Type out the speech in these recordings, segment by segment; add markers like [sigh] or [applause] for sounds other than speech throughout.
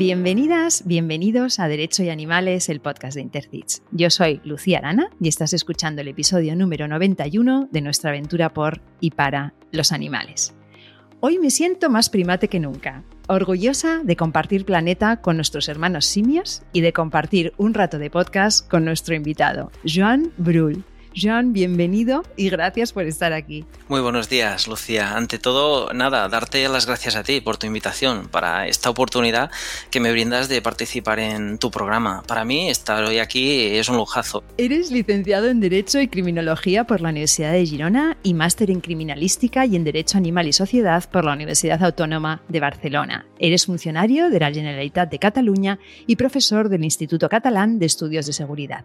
Bienvenidas, bienvenidos a Derecho y Animales, el podcast de Intercits. Yo soy Lucía Arana y estás escuchando el episodio número 91 de nuestra aventura por y para los animales. Hoy me siento más primate que nunca, orgullosa de compartir planeta con nuestros hermanos simios y de compartir un rato de podcast con nuestro invitado, Joan Brull. Jean, bienvenido y gracias por estar aquí. Muy buenos días, Lucía. Ante todo, nada, darte las gracias a ti por tu invitación para esta oportunidad que me brindas de participar en tu programa. Para mí, estar hoy aquí es un lujazo. Eres licenciado en Derecho y Criminología por la Universidad de Girona y máster en Criminalística y en Derecho Animal y Sociedad por la Universidad Autónoma de Barcelona. Eres funcionario de la Generalitat de Cataluña y profesor del Instituto Catalán de Estudios de Seguridad.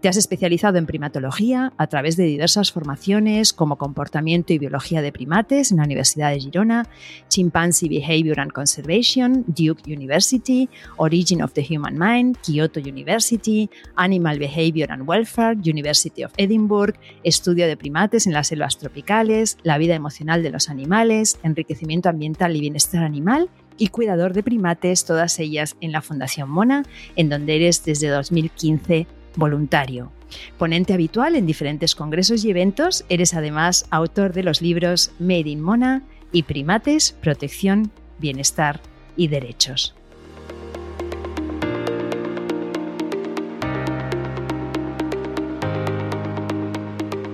Te has especializado en primatología a través de diversas formaciones como comportamiento y biología de primates en la Universidad de Girona, Chimpanzee Behavior and Conservation, Duke University, Origin of the Human Mind, Kyoto University, Animal Behavior and Welfare, University of Edinburgh, estudio de primates en las selvas tropicales, la vida emocional de los animales, enriquecimiento ambiental y bienestar animal y cuidador de primates, todas ellas en la Fundación Mona, en donde eres desde 2015 voluntario. Ponente habitual en diferentes congresos y eventos, eres además autor de los libros Made in Mona y Primates, Protección, Bienestar y Derechos.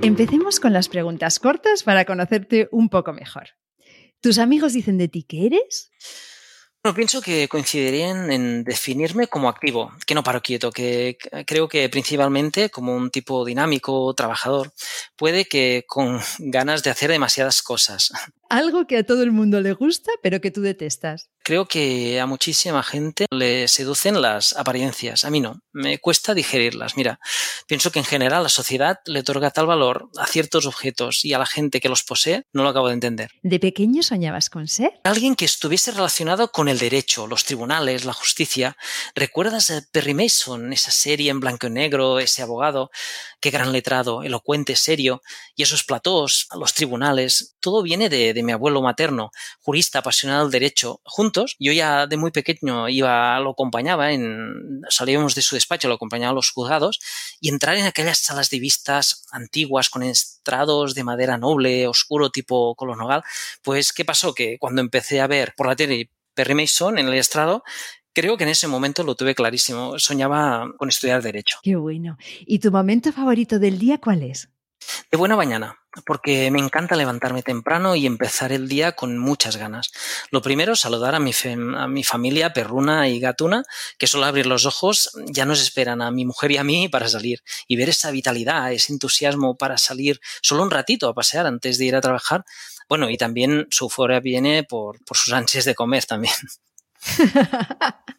Empecemos con las preguntas cortas para conocerte un poco mejor. ¿Tus amigos dicen de ti que eres? Bueno, pienso que coincidirían en definirme como activo, que no paro quieto, que creo que principalmente como un tipo dinámico, trabajador, puede que con [laughs] ganas de hacer demasiadas cosas. Algo que a todo el mundo le gusta, pero que tú detestas. Creo que a muchísima gente le seducen las apariencias. A mí no. Me cuesta digerirlas. Mira, pienso que en general la sociedad le otorga tal valor a ciertos objetos y a la gente que los posee, no lo acabo de entender. ¿De pequeño soñabas con ser? Alguien que estuviese relacionado con el derecho, los tribunales, la justicia. ¿Recuerdas a Perry Mason, esa serie en blanco y negro, ese abogado? Gran letrado, elocuente, serio. Y esos platós, los tribunales, todo viene de, mi abuelo materno, jurista apasionado del derecho. Juntos, yo ya de muy pequeño iba, lo acompañaba, salíamos de su despacho, lo acompañaba a los juzgados, y entrar en aquellas salas de vistas antiguas con estrados de madera noble, oscuro, tipo color nogal, pues ¿qué pasó? Que cuando empecé a ver por la tele Perry Mason en el estrado, creo que en ese momento lo tuve clarísimo. Soñaba con estudiar Derecho. Qué bueno. ¿Y tu momento favorito del día cuál es? De buena mañana, porque me encanta levantarme temprano y empezar el día con muchas ganas. Lo primero, saludar a mi, a mi familia perruna y gatuna, que solo abrir los ojos ya nos esperan a mi mujer y a mí para salir. Y ver esa vitalidad, ese entusiasmo para salir solo un ratito a pasear antes de ir a trabajar. Bueno, y también su fuera viene por, por sus ansias de comer también. [laughs] [laughs]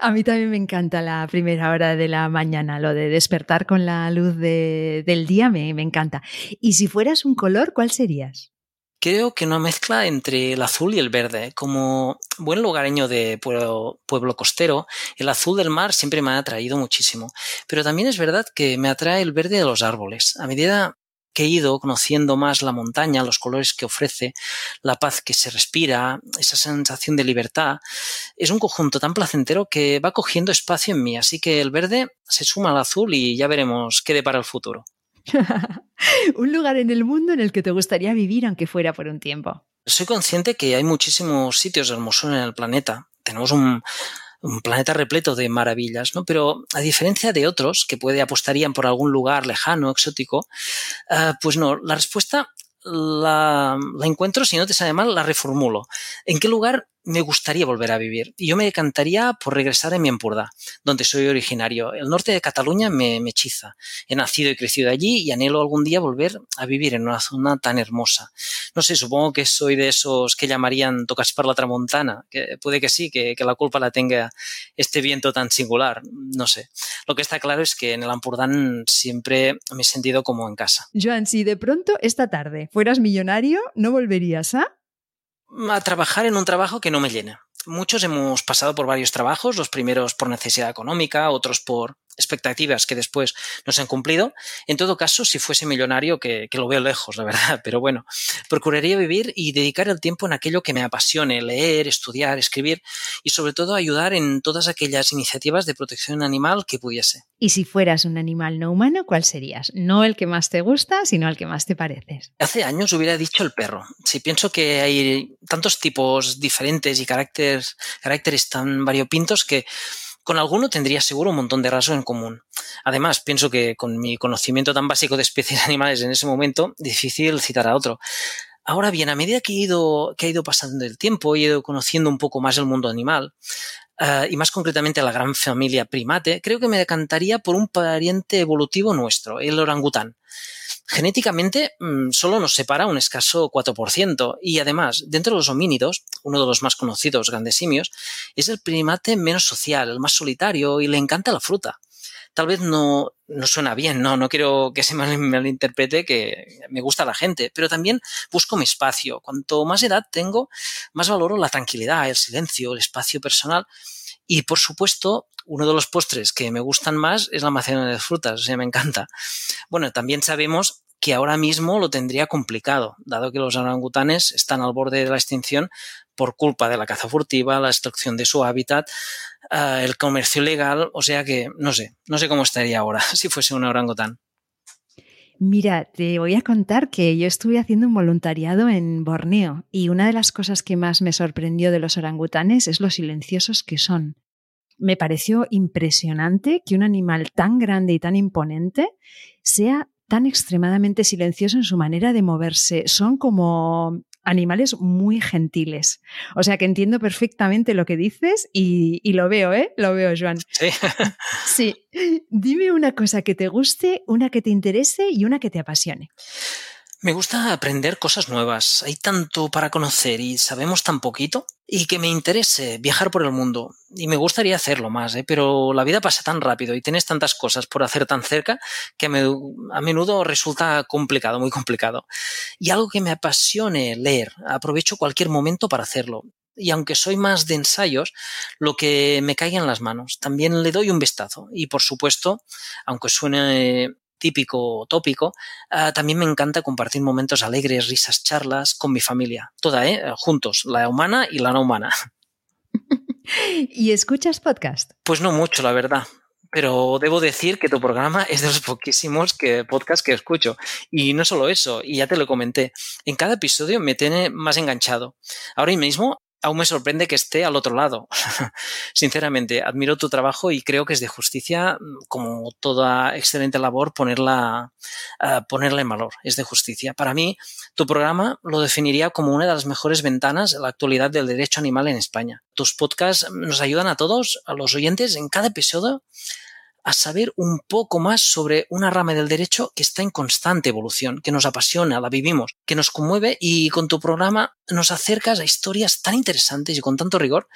A mí también me encanta la primera hora de la mañana, lo de despertar con la luz del día me, encanta. Y si fueras un color, ¿cuál serías? creo que una mezcla entre el azul y el verde. Como buen lugareño de pueblo, pueblo, costero, el azul del mar siempre me ha atraído muchísimo. Pero también es verdad que me atrae el verde de los árboles. A medida que he ido conociendo más la montaña, los colores que ofrece, la paz que se respira, esa sensación de libertad, es un conjunto tan placentero que va cogiendo espacio en mí. Así que el verde se suma al azul y ya veremos qué depara el futuro. [laughs] un lugar en el mundo en el que te gustaría vivir aunque fuera por un tiempo. Soy consciente que hay muchísimos sitios hermosos en el planeta. Tenemos un, un planeta repleto de maravillas, ¿no? Pero a diferencia de otros que puede apostarían por algún lugar lejano, exótico, uh, pues no, la respuesta la, la, encuentro, si no te sale mal, la reformulo. ¿En qué lugar me gustaría volver a vivir. Y yo me decantaría por regresar a mi Empordà, donde soy originario. El norte de Cataluña me, me, hechiza. He nacido y crecido allí y anhelo algún día volver a vivir en una zona tan hermosa. No sé, supongo que soy de esos que llamarían tocas para la tramontana, que puede que sí, que, que, la culpa la tenga este viento tan singular. No sé. Lo que está claro es que en el Empordà siempre me he sentido como en casa. Joan, si de pronto esta tarde fueras millonario, ¿no volverías a? A trabajar en un trabajo que no me llena. Muchos hemos pasado por varios trabajos, los primeros por necesidad económica, otros por expectativas que después no se han cumplido. En todo caso, si fuese millonario, que, que, lo veo lejos, la verdad, pero bueno, procuraría vivir y dedicar el tiempo en aquello que me apasione, leer, estudiar, escribir y sobre todo ayudar en todas aquellas iniciativas de protección animal que pudiese. Y si fueras un animal no humano, ¿cuál serías? No el que más te gusta, sino el que más te pareces. Hace años hubiera dicho el perro. Si pienso que hay tantos tipos diferentes y caracteres, caracteres tan variopintos que con alguno tendría seguro un montón de rasgos en común. Además, pienso que con mi conocimiento tan básico de especies [laughs] animales en ese momento, difícil citar a otro. Ahora bien, a medida que he ido, que ha ido pasando el tiempo he ido conociendo un poco más el mundo animal, uh, y más concretamente la gran familia primate, creo que me decantaría por un pariente evolutivo nuestro, el orangután. Genéticamente mm, solo nos separa un escaso 4% y además, dentro de los homínidos, uno de los más conocidos grandes simios, es el primate menos social, el más solitario y le encanta la fruta. Tal vez no, no suena bien, no, no quiero que se [laughs] malinterprete que me gusta la gente, pero también busco mi espacio. Cuanto más edad tengo, más valoro la tranquilidad, el silencio, el espacio personal y por supuesto uno de los postres que me gustan más es la macedona de frutas, o sea, me encanta. Bueno, también sabemos que ahora mismo lo tendría complicado, dado que los orangutanes están al borde de la extinción por culpa de la caza furtiva, la destrucción de su hábitat, uh, el comercio ilegal, o sea que no sé, no sé cómo estaría ahora [laughs] si fuese un orangután. Mira, te voy a contar que yo estuve haciendo un voluntariado en Borneo y una de las cosas que más me sorprendió de los orangutanes es lo silenciosos que son me pareció impresionante que un animal tan grande y tan imponente sea tan extremadamente silencioso en su manera de moverse. Son como animales muy gentiles. O sea que entiendo perfectamente lo que dices y, y lo veo, ¿eh? Lo veo, Joan. Sí. [laughs] sí. Dime una cosa que te guste, una que te interese y una que te apasione. Me gusta aprender cosas nuevas. Hay tanto para conocer y sabemos tan poquito. Y que me interese viajar por el mundo. Y me gustaría hacerlo más, ¿eh? pero la vida pasa tan rápido y tienes tantas cosas por hacer tan cerca que a menudo resulta complicado, muy complicado. Y algo que me apasione leer. Aprovecho cualquier momento para hacerlo. Y aunque soy más de ensayos, lo que me caiga en las manos, también le doy un vistazo. Y por supuesto, aunque suene típico tópico, uh, también me encanta compartir momentos alegres, risas, charlas con mi familia. Toda, ¿eh? Juntos, la humana y la no humana. [laughs] ¿Y escuchas podcast? Pues no mucho, la verdad. Pero debo decir que tu programa es de los poquísimos que, podcasts que escucho. Y no solo eso, y ya te lo comenté, en cada episodio me tiene más enganchado. Ahora mismo aún me sorprende que esté al otro lado. [laughs] Sinceramente, admiro tu trabajo y creo que es de justicia, como toda excelente labor, ponerla, uh, ponerla en valor. Es de justicia. Para mí, tu programa lo definiría como una de las mejores ventanas en la actualidad del derecho animal en España. Tus podcasts nos ayudan a todos, a los oyentes, en cada episodio a saber un poco más sobre una rama del derecho que está en constante evolución, que nos apasiona, la vivimos, que nos conmueve y con tu programa nos acercas a historias tan interesantes y con tanto rigor.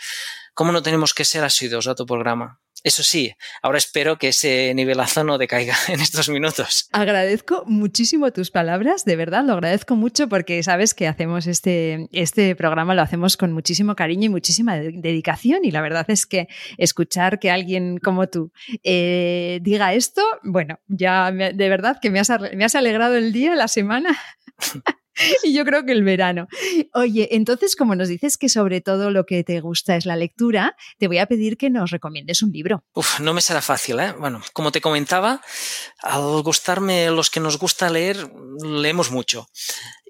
¿Cómo no tenemos que ser asiduos a tu programa? Eso sí, ahora espero que ese nivelazo no decaiga [laughs] en estos minutos. Agradezco muchísimo tus palabras, de verdad, lo agradezco mucho porque sabes que hacemos este, este programa, lo hacemos con muchísimo cariño y muchísima dedicación y la verdad es que escuchar que alguien como tú eh, diga esto, bueno, ya me, de verdad que me has, me has alegrado el día, la semana. [laughs] [laughs] y yo creo que el verano. Oye, entonces, como nos dices que sobre todo lo que te gusta es la lectura, te voy a pedir que nos recomiendes un libro. Uf, no me será fácil, ¿eh? Bueno, como te comentaba, al gustarme los que nos gusta leer, leemos mucho.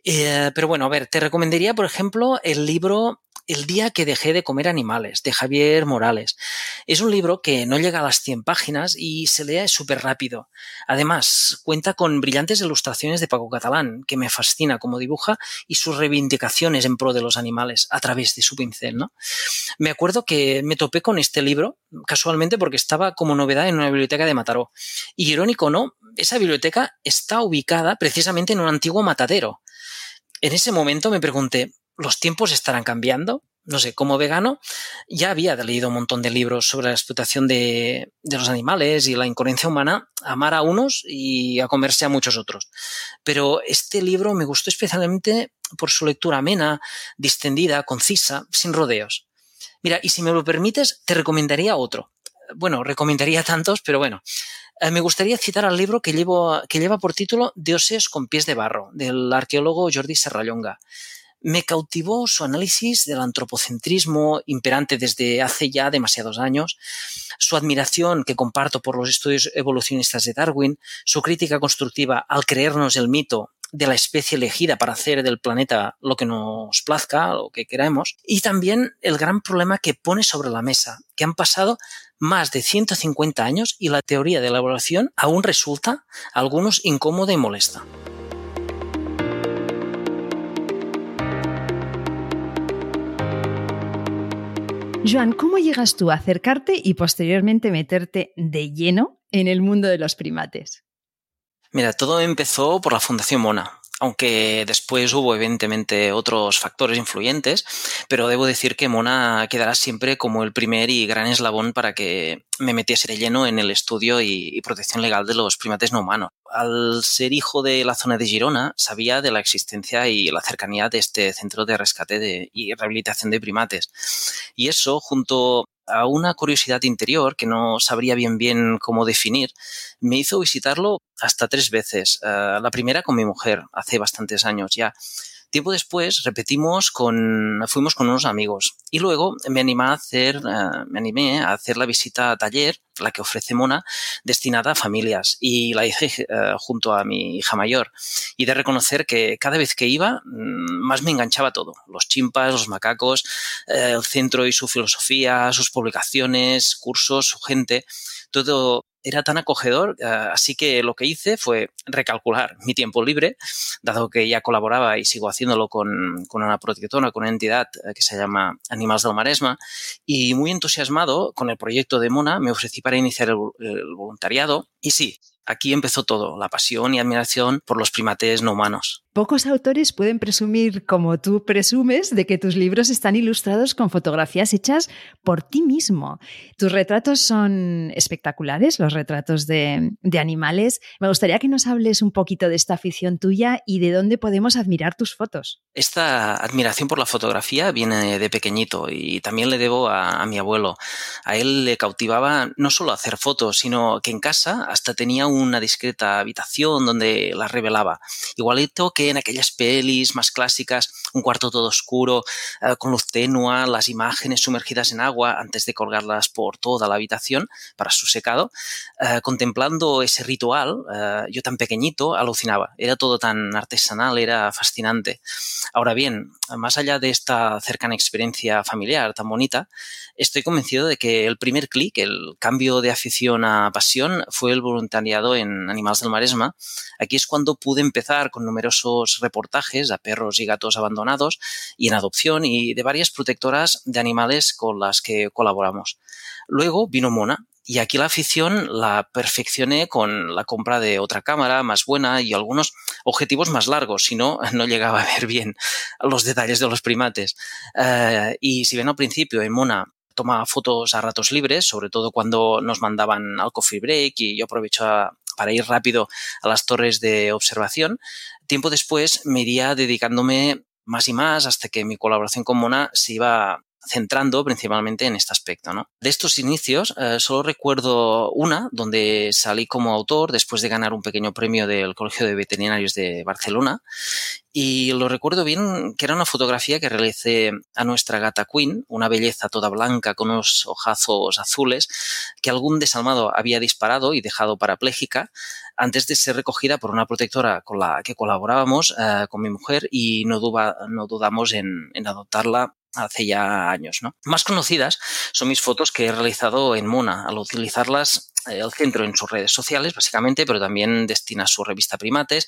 Eh, pero bueno, a ver, te recomendaría, por ejemplo, el libro el día que dejé de comer animales, de Javier Morales. Es un libro que no llega a las 100 páginas y se lee súper rápido. Además, cuenta con brillantes ilustraciones de Paco Catalán, que me fascina como dibuja, y sus reivindicaciones en pro de los animales a través de su pincel. ¿no? Me acuerdo que me topé con este libro, casualmente porque estaba como novedad en una biblioteca de Mataró. Y irónico no, esa biblioteca está ubicada precisamente en un antiguo matadero. En ese momento me pregunté, los tiempos estarán cambiando. No sé, como vegano ya había leído un montón de libros sobre la explotación de, los animales y la incoherencia humana, amar a unos y a comerse a muchos otros. Pero este libro me gustó especialmente por su lectura amena, distendida, concisa, sin rodeos. Mira, y si me lo permites, te recomendaría otro. bueno, recomendaría tantos, pero bueno, eh, me gustaría citar al libro que lleva por título Dioses con pies de barro, del arqueólogo Jordi Serrallonga. Me cautivó su análisis del antropocentrismo imperante desde hace ya demasiados años, su admiración que comparto por los estudios evolucionistas de Darwin, su crítica constructiva al creernos el mito de la especie elegida para hacer del planeta lo que nos plazca, lo que queramos, y también el gran problema que pone sobre la mesa, que han pasado más de 150 años y la teoría de la evaluación aún resulta a algunos incómoda y molesta. Joan, ¿cómo llegas tú a acercarte y posteriormente meterte de lleno en el mundo de los primates? Mira, todo empezó por la Fundación Mona, aunque después hubo evidentemente otros factores influyentes, pero debo decir que Mona quedará siempre como el primer y gran eslabón para que me metiese de lleno en el estudio y, protección legal de los primates no humanos. Al ser hijo de la zona de Girona, sabía de la existencia y la cercanía de este centro de rescate y rehabilitación de primates. Y eso, junto a una curiosidad interior que no sabría bien bien cómo definir, me hizo visitarlo hasta tres veces. Eh, la primera con mi mujer, hace bastantes años ya. Tiempo después repetimos con, fuimos con unos amigos y luego me animé a hacer, eh, me animé a hacer la visita a taller, la que ofrece Mona, destinada a familias y la hice eh, junto a mi hija mayor. Y de reconocer que cada vez que iba, mm, más me enganchaba todo. Los chimpas, los macacos, eh, el centro y su filosofía, sus publicaciones, cursos, su gente, todo era tan acogedor, eh, así que lo que hice fue recalcular mi tiempo libre, dado que ya colaboraba y sigo haciéndolo con, una protectora, con una entidad eh, que se llama Animales del Maresma, y muy entusiasmado con el proyecto de Mona me ofrecí para iniciar el voluntariado. Y sí, aquí empezó todo, la pasión y admiración por los primates no humanos. Pocos autores pueden presumir, como tú presumes, de que tus libros están ilustrados con fotografías hechas por ti mismo. Tus retratos son espectaculares, los retratos de, animales. Me gustaría que nos hables un poquito de esta afición tuya y de dónde podemos admirar tus fotos. Esta admiración por la fotografía viene de pequeñito y también le debo a, a mi abuelo. A él le cautivaba no solo hacer fotos, sino que en casa hasta tenía una discreta habitación donde las revelaba. Igualito que en aquellas pelis más clásicas, un cuarto todo oscuro, eh, con luz tenua, las imágenes sumergidas en agua antes de colgarlas por toda la habitación para su secado, eh, contemplando ese ritual, eh, yo tan pequeñito alucinaba. Era todo tan artesanal, era fascinante. Ahora bien, más allá de esta cercana experiencia familiar tan bonita, estoy convencido de que el primer clic, el cambio de afición a pasión, fue el voluntariado en Animales del Maresma. Aquí es cuando pude empezar con numerosos reportajes a perros y gatos abandonados y en adopción y de varias protectoras de animales con las que colaboramos. Luego vino Mona, y aquí la afición la perfeccioné con la compra de otra cámara más buena y algunos objetivos más largos, si no, [laughs] no llegaba a ver bien los detalles de los primates. Eh, y si bien al principio en Mona tomaba fotos a ratos libres, sobre todo cuando nos mandaban al coffee break y yo aprovechaba para ir rápido a las torres de observación, tiempo después me iría dedicándome más y más hasta que mi colaboración con Mona se iba centrando principalmente en este aspecto. ¿no? De estos inicios, eh, solo recuerdo una donde salí como autor después de ganar un pequeño premio del Colegio de Veterinarios de Barcelona. Y lo recuerdo bien que era una fotografía que realicé a nuestra gata Queen, una belleza toda blanca con unos ojazos azules, que algún desalmado había disparado y dejado parapléjica antes de ser recogida por una protectora con la que colaborábamos eh, con mi mujer y no, no dudamos en, en adoptarla hace ya años. ¿no? Más conocidas son mis fotos que he realizado en Mona. Al utilizarlas el centro en sus redes sociales, básicamente, pero también destina su revista Primates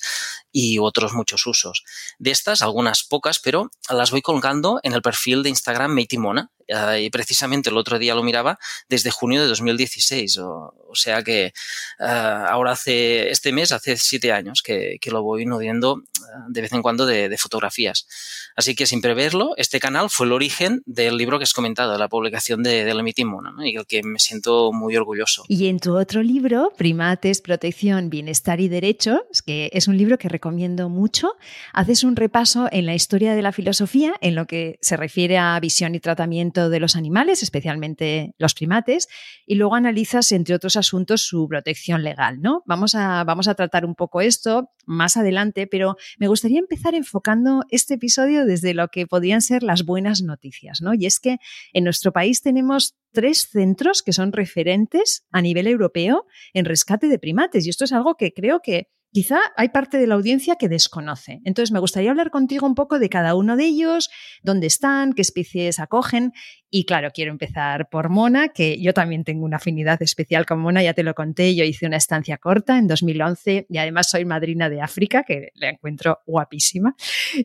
y otros muchos usos. De estas, algunas pocas, pero las voy colgando en el perfil de Instagram Meitimona. Eh, y precisamente el otro día lo miraba desde junio de 2016. O, sea que eh, ahora hace, este mes, hace siete años que, lo voy nudiendo de vez en cuando de, fotografías. Así que sin preverlo, este canal fue el origen del libro que has comentado, la publicación de, de la Meitimona, y el que me siento muy orgulloso. Tu otro libro, Primates, Protección, Bienestar y Derechos, que es un libro que recomiendo mucho, haces un repaso en la historia de la filosofía en lo que se refiere a visión y tratamiento de los animales, especialmente los primates, y luego analizas, entre otros asuntos, su protección legal. ¿no? Vamos, a, vamos a tratar un poco esto más adelante, pero me gustaría empezar enfocando este episodio desde lo que podrían ser las buenas noticias. ¿no? Y es que en nuestro país tenemos tres centros que son referentes a nivel europeo en rescate de primates. Y esto es algo que creo que quizá hay parte de la audiencia que desconoce. Entonces, me gustaría hablar contigo un poco de cada uno de ellos, dónde están, qué especies acogen. Y claro, quiero empezar por Mona, que yo también tengo una afinidad especial con Mona, ya te lo conté, yo hice una estancia corta en 2011 y además soy madrina de África, que la encuentro guapísima.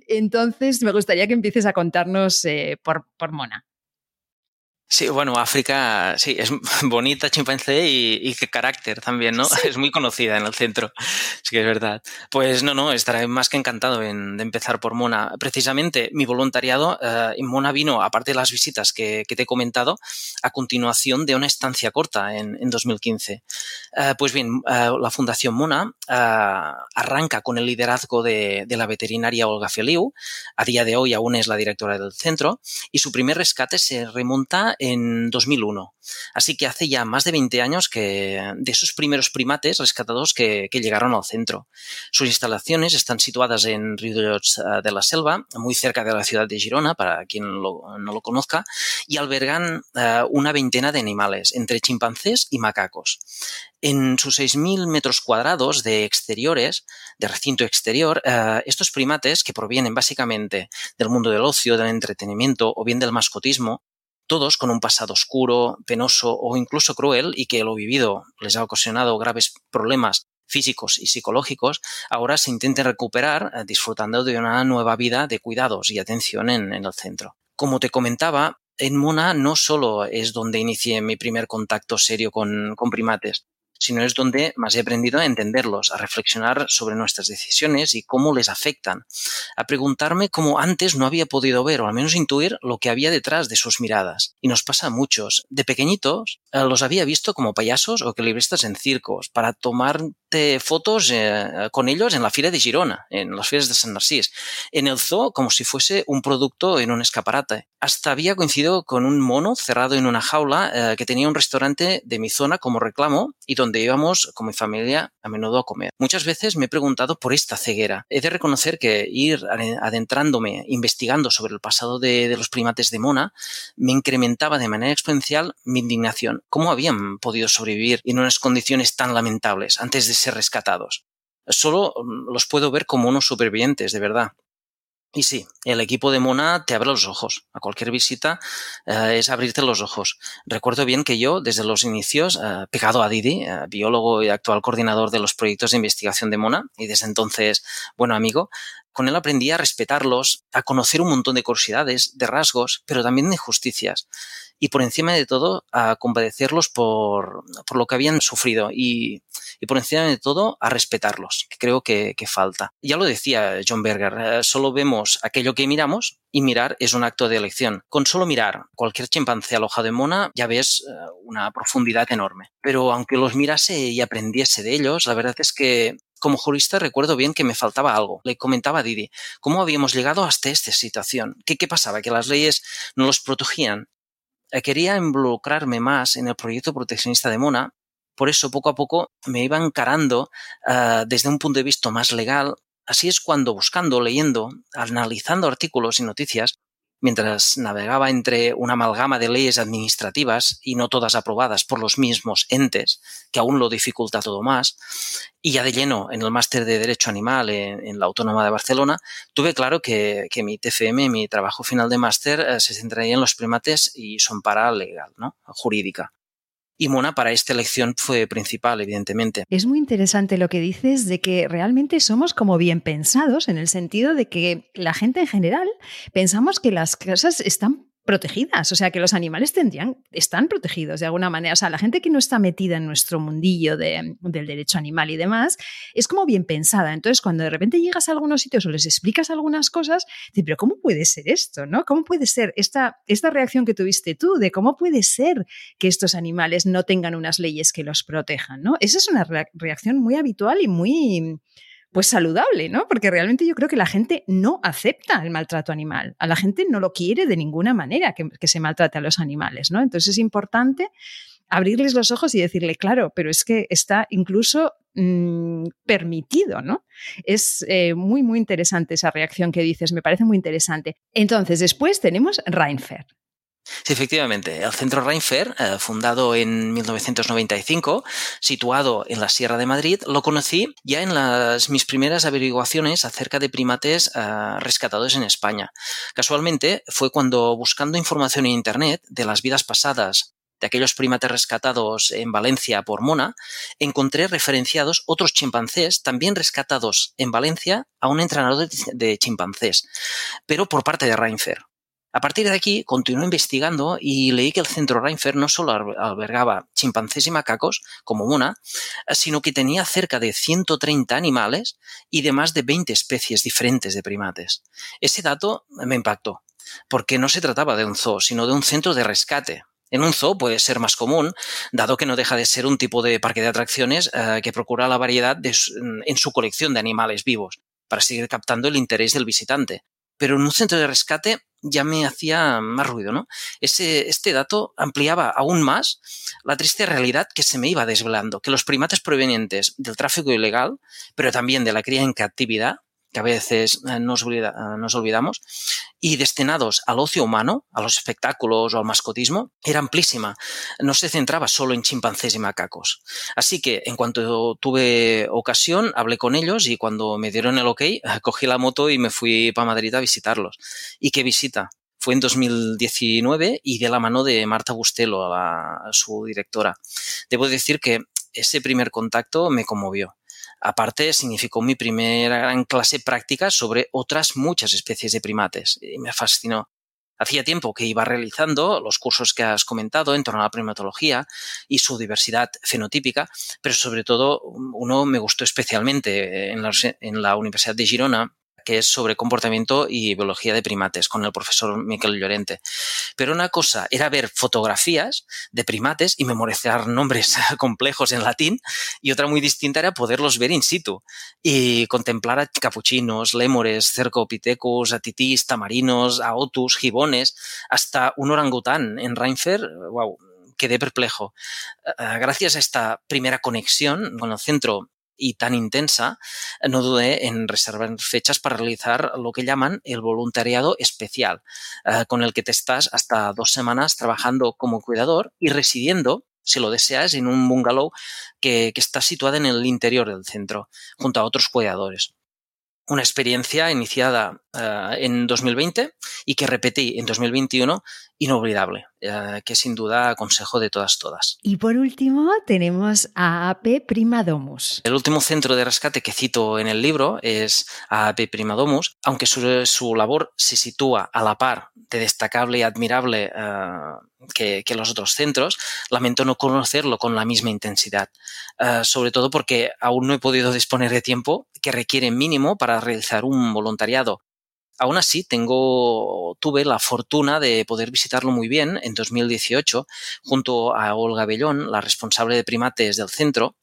Entonces, me gustaría que empieces a contarnos eh, por, por Mona. Sí, bueno, África, sí, es [laughs] bonita chimpancé y, y qué carácter también, ¿no? [laughs] Es muy conocida en el centro, sí que es verdad. Pues no, no, estaré más que encantado en, de empezar por Mona. Precisamente mi voluntariado eh, en Mona vino, aparte de las visitas que, que, te he comentado, a continuación de una estancia corta en, en 2015. Eh, pues bien, eh, la Fundación Mona eh, arranca con el liderazgo de, de la veterinaria Olga Feliu, a día de hoy aún es la directora del centro, y su primer rescate se remonta en 2001. Así que hace ya más de 20 años que de esos primeros primates rescatados que, llegaron al centro. Sus instalaciones están situadas en Riudellots eh, de la Selva, muy cerca de la ciudad de Girona, para quien no lo conozca, y albergan uh, una veintena de animales, entre chimpancés y macacos. En sus 6.000 metros cuadrados de exteriores, de recinto exterior, uh, estos primates, que provienen básicamente del mundo del ocio, del entretenimiento o bien del mascotismo, todos con un pasado oscuro, penoso o incluso cruel y que lo vivido les ha ocasionado graves problemas físicos y psicológicos, ahora se intenten recuperar eh, disfrutando de una nueva vida de cuidados y atención en, el centro. Como te comentaba, en Mona no solo es donde inicié mi primer contacto serio con primates, sino es donde más he aprendido a entenderlos, a reflexionar sobre nuestras decisiones y cómo les afectan, a preguntarme cómo antes no había podido ver o al menos intuir lo que había detrás de sus miradas. Y nos pasa a muchos. De pequeñitos los había visto como payasos o equilibristas en circos, para tomarte fotos eh, con ellos en la fila de Girona, en las fieras de San Narcís, en el zoo como si fuese un producto en un escaparate. Hasta había coincidido con un mono cerrado en una jaula eh, que tenía un restaurante de mi zona como reclamo y donde íbamos con mi familia a menudo a comer. Muchas veces me he preguntado por esta ceguera. He de reconocer que ir adentrándome, investigando sobre el pasado de los primates de Mona, me incrementaba de manera exponencial mi indignación. ¿Cómo habían podido sobrevivir en unas condiciones tan lamentables antes de ser rescatados? Solo mm, los puedo ver como unos supervivientes, de verdad. Y sí, el equipo de Mona te abre los ojos. A cualquier visita eh, es abrirte los ojos. Recuerdo bien que yo, desde los inicios, eh, pegado a Didi, eh, biólogo y actual coordinador de los proyectos de investigación de Mona, y desde entonces, bueno amigo, con él aprendí a respetarlos, a conocer un montón de curiosidades, de rasgos, pero también de injusticias y por encima de todo a compadecerlos por, por lo que habían sufrido y, y, por encima de todo a respetarlos, que creo que, que falta. Ya lo decía John Berger, eh, solo vemos aquello que miramos y mirar es un acto de elección. Con solo mirar cualquier chimpancé alojado en Mona ya ves eh, una profundidad enorme. Pero aunque los mirase y aprendiese de ellos, la verdad es que como jurista recuerdo bien que me faltaba algo. Le comentaba Didi, ¿cómo habíamos llegado hasta esta situación? ¿Qué, qué pasaba? ¿Que las leyes no los protegían? Eh, quería involucrarme más en el proyecto proteccionista de Mona, por eso poco a poco me iba encarando uh, desde un punto de vista más legal. Así es cuando buscando, leyendo, analizando artículos y noticias, mientras navegaba entre una amalgama de leyes administrativas y no todas aprobadas por los mismos entes, que aún lo dificulta todo más, y ya de lleno en el máster de Derecho Animal en, la Autónoma de Barcelona, tuve claro que, que mi TFM, mi trabajo final de máster, eh, se centraría en los primates y son para legal, ¿no? jurídica. Y Mona para esta elección fue principal, evidentemente. Es muy interesante lo que dices de que realmente somos como bien pensados, en el sentido de que la gente en general pensamos que las cosas están protegidas, o sea que los animales tendrían, están protegidos de alguna manera. O sea, la gente que no está metida en nuestro mundillo del derecho animal y demás, es como bien pensada. Entonces, cuando de repente llegas a algunos sitios o les explicas algunas cosas, dices, pero ¿cómo puede ser esto? ¿no? ¿Cómo puede ser esta, esta reacción que tuviste tú de cómo puede ser que estos animales no tengan unas leyes que los protejan? ¿no? Esa es una reacción muy habitual y muy pues saludable, ¿no? Porque realmente yo creo que la gente no acepta el maltrato animal. A la gente no lo quiere de ninguna manera que, se maltrate a los animales, ¿no? Entonces es importante abrirles los ojos y decirle, claro, pero es que está incluso mm, permitido, ¿no? Es eh, muy, muy interesante esa reacción que dices, me parece muy interesante. Entonces, después tenemos Reinfer. Sí, efectivamente. El Centro Reinfer, eh, fundado en 1995, situado en la Sierra de Madrid, lo conocí ya en las, mis primeras averiguaciones acerca de primates eh, rescatados en España. Casualmente fue cuando, buscando información en Internet de las vidas pasadas de aquellos primates rescatados en Valencia por Mona, encontré referenciados otros chimpancés también rescatados en Valencia a un entrenador de, chimpancés, pero por parte de Reinfer. A partir de aquí, continué investigando y leí que el centro Reinfer no solo albergaba chimpancés y macacos, como Mona, sino que tenía cerca de 130 animales y de más de 20 especies diferentes de primates. Ese dato me impactó, porque no se trataba de un zoo, sino de un centro de rescate, en un zoo puede ser más común, dado que no deja de ser un tipo de parque de atracciones eh, que procura la variedad en su colección de animales vivos, para seguir captando el interés del visitante. Pero en un centro de rescate ya me hacía más ruido, ¿no? Ese, este dato ampliaba aún más la triste realidad que se me iba desvelando, que los primates provenientes del tráfico ilegal, pero también de la cría en captividad, que a veces eh, nos, eh, nos, olvidamos, y destinados al ocio humano, a los espectáculos o al mascotismo, era amplísima. No se centraba solo en chimpancés y macacos. Así que en cuanto tuve ocasión, hablé con ellos y cuando me dieron el ok, [laughs] cogí la moto y me fui para Madrid a visitarlos. ¿Y qué visita? Fue en 2019 y de la mano de Marta Bustelo, su directora. Debo decir que ese primer contacto me conmovió. Aparte, significó mi primera gran clase práctica sobre otras muchas especies de primates y me fascinó. Hacía tiempo que iba realizando los cursos que has comentado en torno a la primatología y su diversidad fenotípica, pero sobre todo uno me gustó especialmente en la, en la Universidad de Girona que es sobre comportamiento y biología de primates con el profesor Miquel Llorente. Pero una cosa era ver fotografías de primates y memorizar nombres [laughs] complejos en latín y otra muy distinta era poderlos ver in situ y contemplar a capuchinos, lémures, cercopithecus, a titís, tamarinos, a otus, gibones, hasta un orangután en Reinfer, wow, quedé perplejo. Eh, gracias a esta primera conexión con el centro y tan intensa, no dudé en reservar fechas para realizar lo que llaman el voluntariado especial, eh, con el que te estás hasta dos semanas trabajando como cuidador y residiendo si lo deseas, en un bungalow que, está situado en el interior del centro, junto a otros cuidadores. Una experiencia iniciada uh, en 2020 y que repetí en 2021 inolvidable, uh, que sin duda aconsejo de todas todas. Y por último tenemos a AP Primadomus. El último centro de rescate que cito en el libro es AP Primadomus, aunque su, su labor se sitúa a la par de destacable y admirable uh, que, que, los otros centros, lamento no conocerlo con la misma intensidad, sobre todo porque aún no he podido disponer de tiempo que requiere mínimo para realizar un voluntariado Aún así, tengo, tuve la fortuna de poder visitarlo muy bien en 2018 junto a Olga Bellón, la responsable de primates del centro,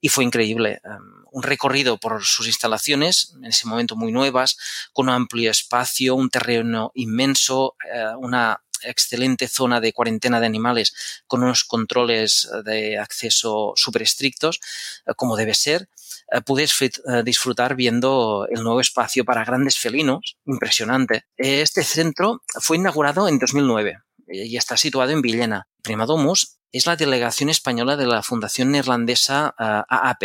y fue increíble. Um, un recorrido por sus instalaciones, en ese momento muy nuevas, con un amplio espacio, un terreno inmenso, uh, una excelente zona de cuarentena de animales con unos controles de acceso súper estrictos, uh, como debe ser eh, pude eh, disfrutar viendo el nuevo espacio para grandes felinos, impresionante. Este centro fue inaugurado en 2009 y está situado en Villena. Primadomus es la delegación española de la Fundación Neerlandesa eh, AAP,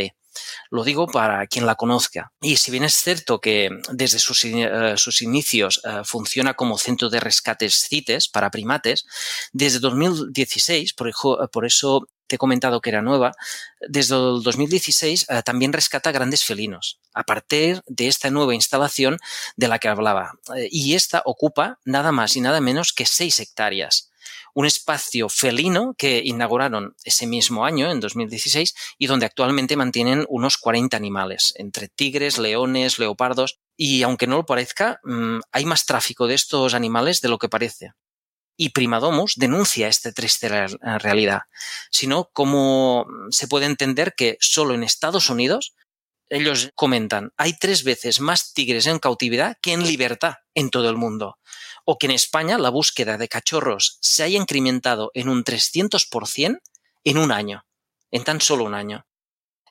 lo digo para quien la conozca. Y si bien es cierto que desde sus, sus inicios funciona como centro de rescates CITES para primates, desde 2016, por, por eso he comentado que era nueva, desde el 2016 eh, también rescata grandes felinos, a partir de esta nueva instalación de la que hablaba. Eh, y esta ocupa nada más y nada menos que 6 hectáreas un espacio felino que inauguraron ese mismo año, en 2016, y donde actualmente mantienen unos 40 animales, entre tigres, leones, leopardos, y aunque no lo parezca, mm, hay más tráfico de estos animales de lo que parece. Y Primadomus denuncia esta triste realidad, sino cómo se puede entender que solo en Estados Unidos ellos comentan, hay tres veces más tigres en cautividad que en libertad en todo el mundo o que en España la búsqueda de cachorros se haya incrementado en un 300% en un año, en tan solo un año.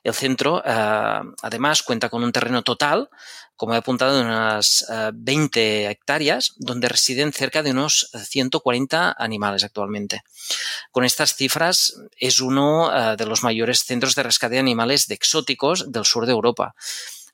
El centro, eh, además, cuenta con un terreno total, como he apuntado, de unas 20 eh, hectáreas, donde residen cerca de unos 140 animales actualmente. Con estas cifras, es uno eh, de los mayores centros de rescate de animales de exóticos del sur de Europa.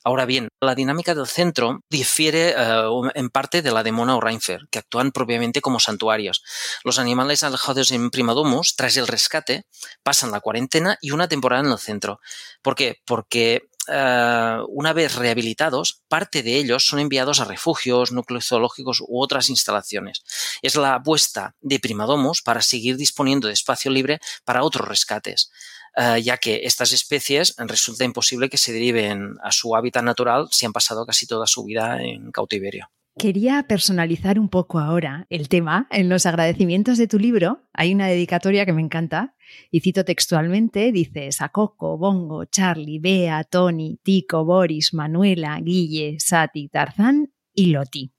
Ahora bien, la dinámica del centro difiere eh, en parte de la de Mona o Reinfer, que actúan propiamente como santuarios. Los animales alejados en Primadomus, tras el rescate, pasan la cuarentena y una temporada en el centro. ¿Por qué? Porque eh, una vez rehabilitados, parte de ellos son enviados a refugios, núcleos zoológicos u otras instalaciones. Es la apuesta de Primadomus para seguir disponiendo de espacio libre para otros rescates. Eh, ya que estas especies resulta imposible que se deriven a su hábitat natural si han pasado casi toda su vida en cautiverio. Quería personalizar un poco ahora el tema. En los agradecimientos de tu libro hay una dedicatoria que me encanta y cito textualmente, dices a Coco, Bongo, Charlie, Bea, Tony, Tico, Boris, Manuela, Guille, Sati, Tarzán y Loti.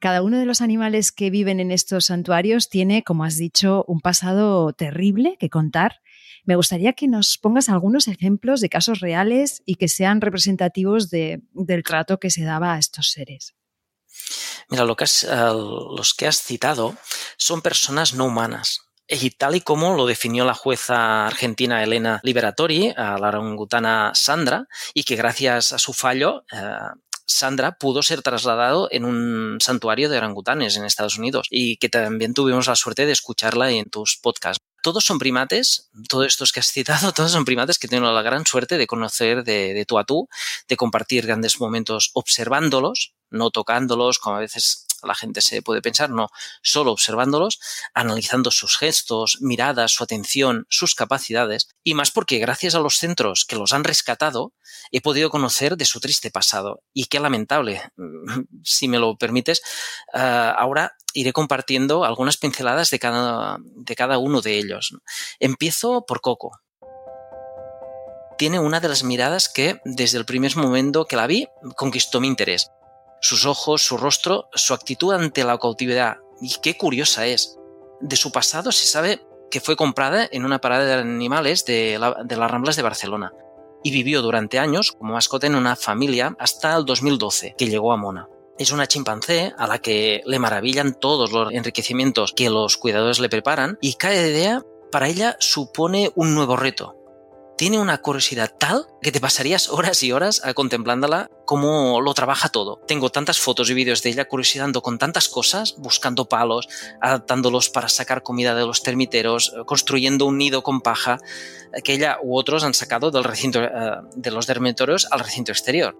Cada uno de los animales que viven en estos santuarios tiene, como has dicho, un pasado terrible que contar me gustaría que nos pongas algunos ejemplos de casos reales y que sean representativos del trato que se daba a estos seres. Mira, lo que los que has citado son personas no humanas, y tal y como lo definió la jueza argentina Elena Liberatori a la orangutana Sandra, y que gracias a su fallo, eh, Sandra pudo ser trasladado en un santuario de orangutanes en Estados Unidos. Y que también tuvimos la suerte de escucharla en tus podcasts todos son primates, todos estos que has citado, [laughs] todos son primates que tienen la gran suerte de conocer de, de tú a tú, de compartir grandes momentos observándolos, no tocándolos, como a veces la gente se puede pensar, no, solo observándolos, analizando sus gestos, miradas, su atención, sus capacidades, y más porque gracias a los centros que los han rescatado, he podido conocer de su triste pasado. Y qué lamentable, [laughs] si me lo permites, eh, ahora iré compartiendo algunas pinceladas de cada, de cada uno de ellos. Empiezo por Coco. Tiene una de las miradas que, desde el primer momento que la vi, conquistó mi interés sus ojos, su rostro, su actitud ante la cautividad. Y qué curiosa es. De su pasado se sabe que fue comprada en una parada de animales de, las Ramblas de Barcelona y vivió durante años como mascota en una familia hasta el 2012, que llegó a Mona. Es una chimpancé a la que le maravillan todos los enriquecimientos que los cuidadores le preparan y cada idea para ella supone un nuevo reto, tiene una curiosidad tal que te pasarías [laughs] horas y horas contemplándola cómo lo trabaja todo. Tengo tantas fotos y vídeos de ella curiosidando con tantas cosas, buscando palos, adaptándolos para sacar comida de los termiteros, construyendo un nido con paja que ella u otros han sacado del recinto eh, de los dormitorios al recinto exterior.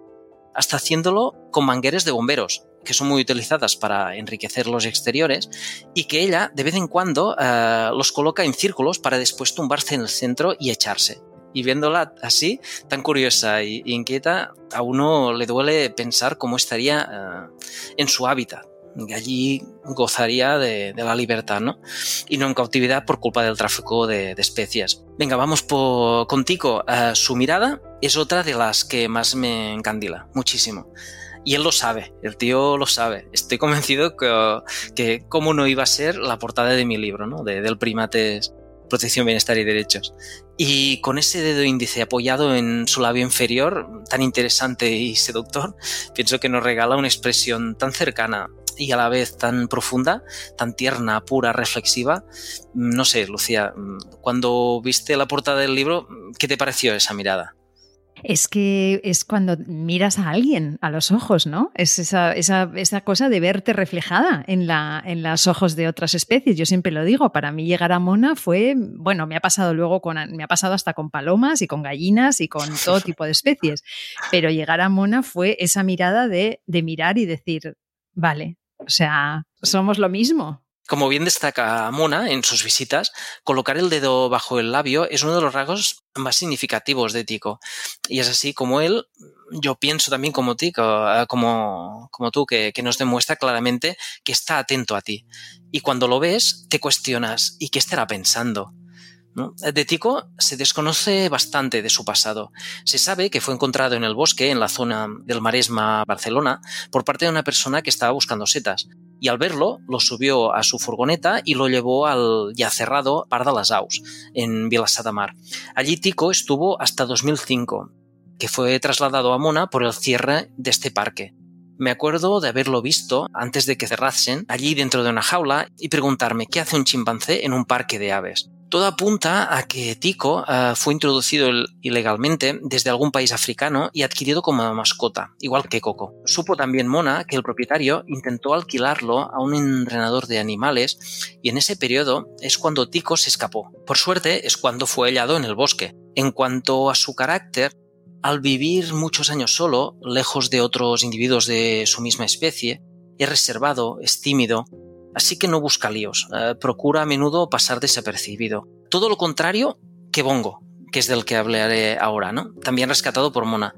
Hasta haciéndolo con mangueres de bomberos, que son muy utilizadas para enriquecer los exteriores y que ella de vez en cuando eh, los coloca en círculos para después tumbarse en el centro y echarse y viéndola así, tan curiosa e inquieta, a uno le duele pensar cómo estaría eh, en su hábitat. Y allí gozaría de, la libertad, ¿no? Y no en cautividad por culpa del tráfico de, especies. Venga, vamos por, contigo. Eh, su mirada es otra de las que más me encandila, muchísimo. Y él lo sabe, el tío lo sabe. Estoy convencido que, que cómo no iba a ser la portada de mi libro, ¿no? De, del primates protección, bienestar y derechos. Y con ese dedo índice apoyado en su labio inferior, tan interesante y seductor, pienso que nos regala una expresión tan cercana y a la vez tan profunda, tan tierna, pura, reflexiva. No sé, Lucía, cuando viste la portada del libro, ¿qué te pareció esa mirada? Es que es cuando miras a alguien a los ojos, ¿no? Es esa, esa, esa cosa de verte reflejada en, la, en los ojos de otras especies. Yo siempre lo digo, para mí llegar a Mona fue, bueno, me ha pasado luego con, me ha pasado hasta con palomas y con gallinas y con todo tipo de especies, pero llegar a Mona fue esa mirada de, de mirar y decir, vale, o sea, somos lo mismo. Como bien destaca Mona en sus visitas, colocar el dedo bajo el labio es uno de los rasgos más significativos de Tico. Y es así como él, yo pienso también como Tico, eh, como, como tú, que, que nos demuestra claramente que está atento a ti. Y cuando lo ves, te cuestionas, ¿y qué estará pensando? De Tico se desconoce bastante de su pasado. Se sabe que fue encontrado en el bosque, en la zona del Maresma, Barcelona, por parte de una persona que estaba buscando setas. Y al verlo, lo subió a su furgoneta y lo llevó al ya cerrado Par de las Aus, en Vilassar de Mar. Allí Tico estuvo hasta 2005, que fue trasladado a Mona por el cierre de este parque. Me acuerdo de haberlo visto antes de que cerrasen allí dentro de una jaula y preguntarme qué hace un chimpancé en un parque de aves. Todo apunta a que Tico uh, fue introducido ilegalmente desde algún país africano y adquirido como mascota, igual que Coco. Supo también Mona que el propietario intentó alquilarlo a un entrenador de animales y en ese periodo es cuando Tico se escapó. Por suerte es cuando fue hallado en el bosque. En cuanto a su carácter, al vivir muchos años solo, lejos de otros individuos de su misma especie, es reservado, es tímido, así que no busca líos, eh, procura a menudo pasar desapercibido. Todo lo contrario que Bongo, que es del que hablaré ahora, ¿no? También rescatado por Mona.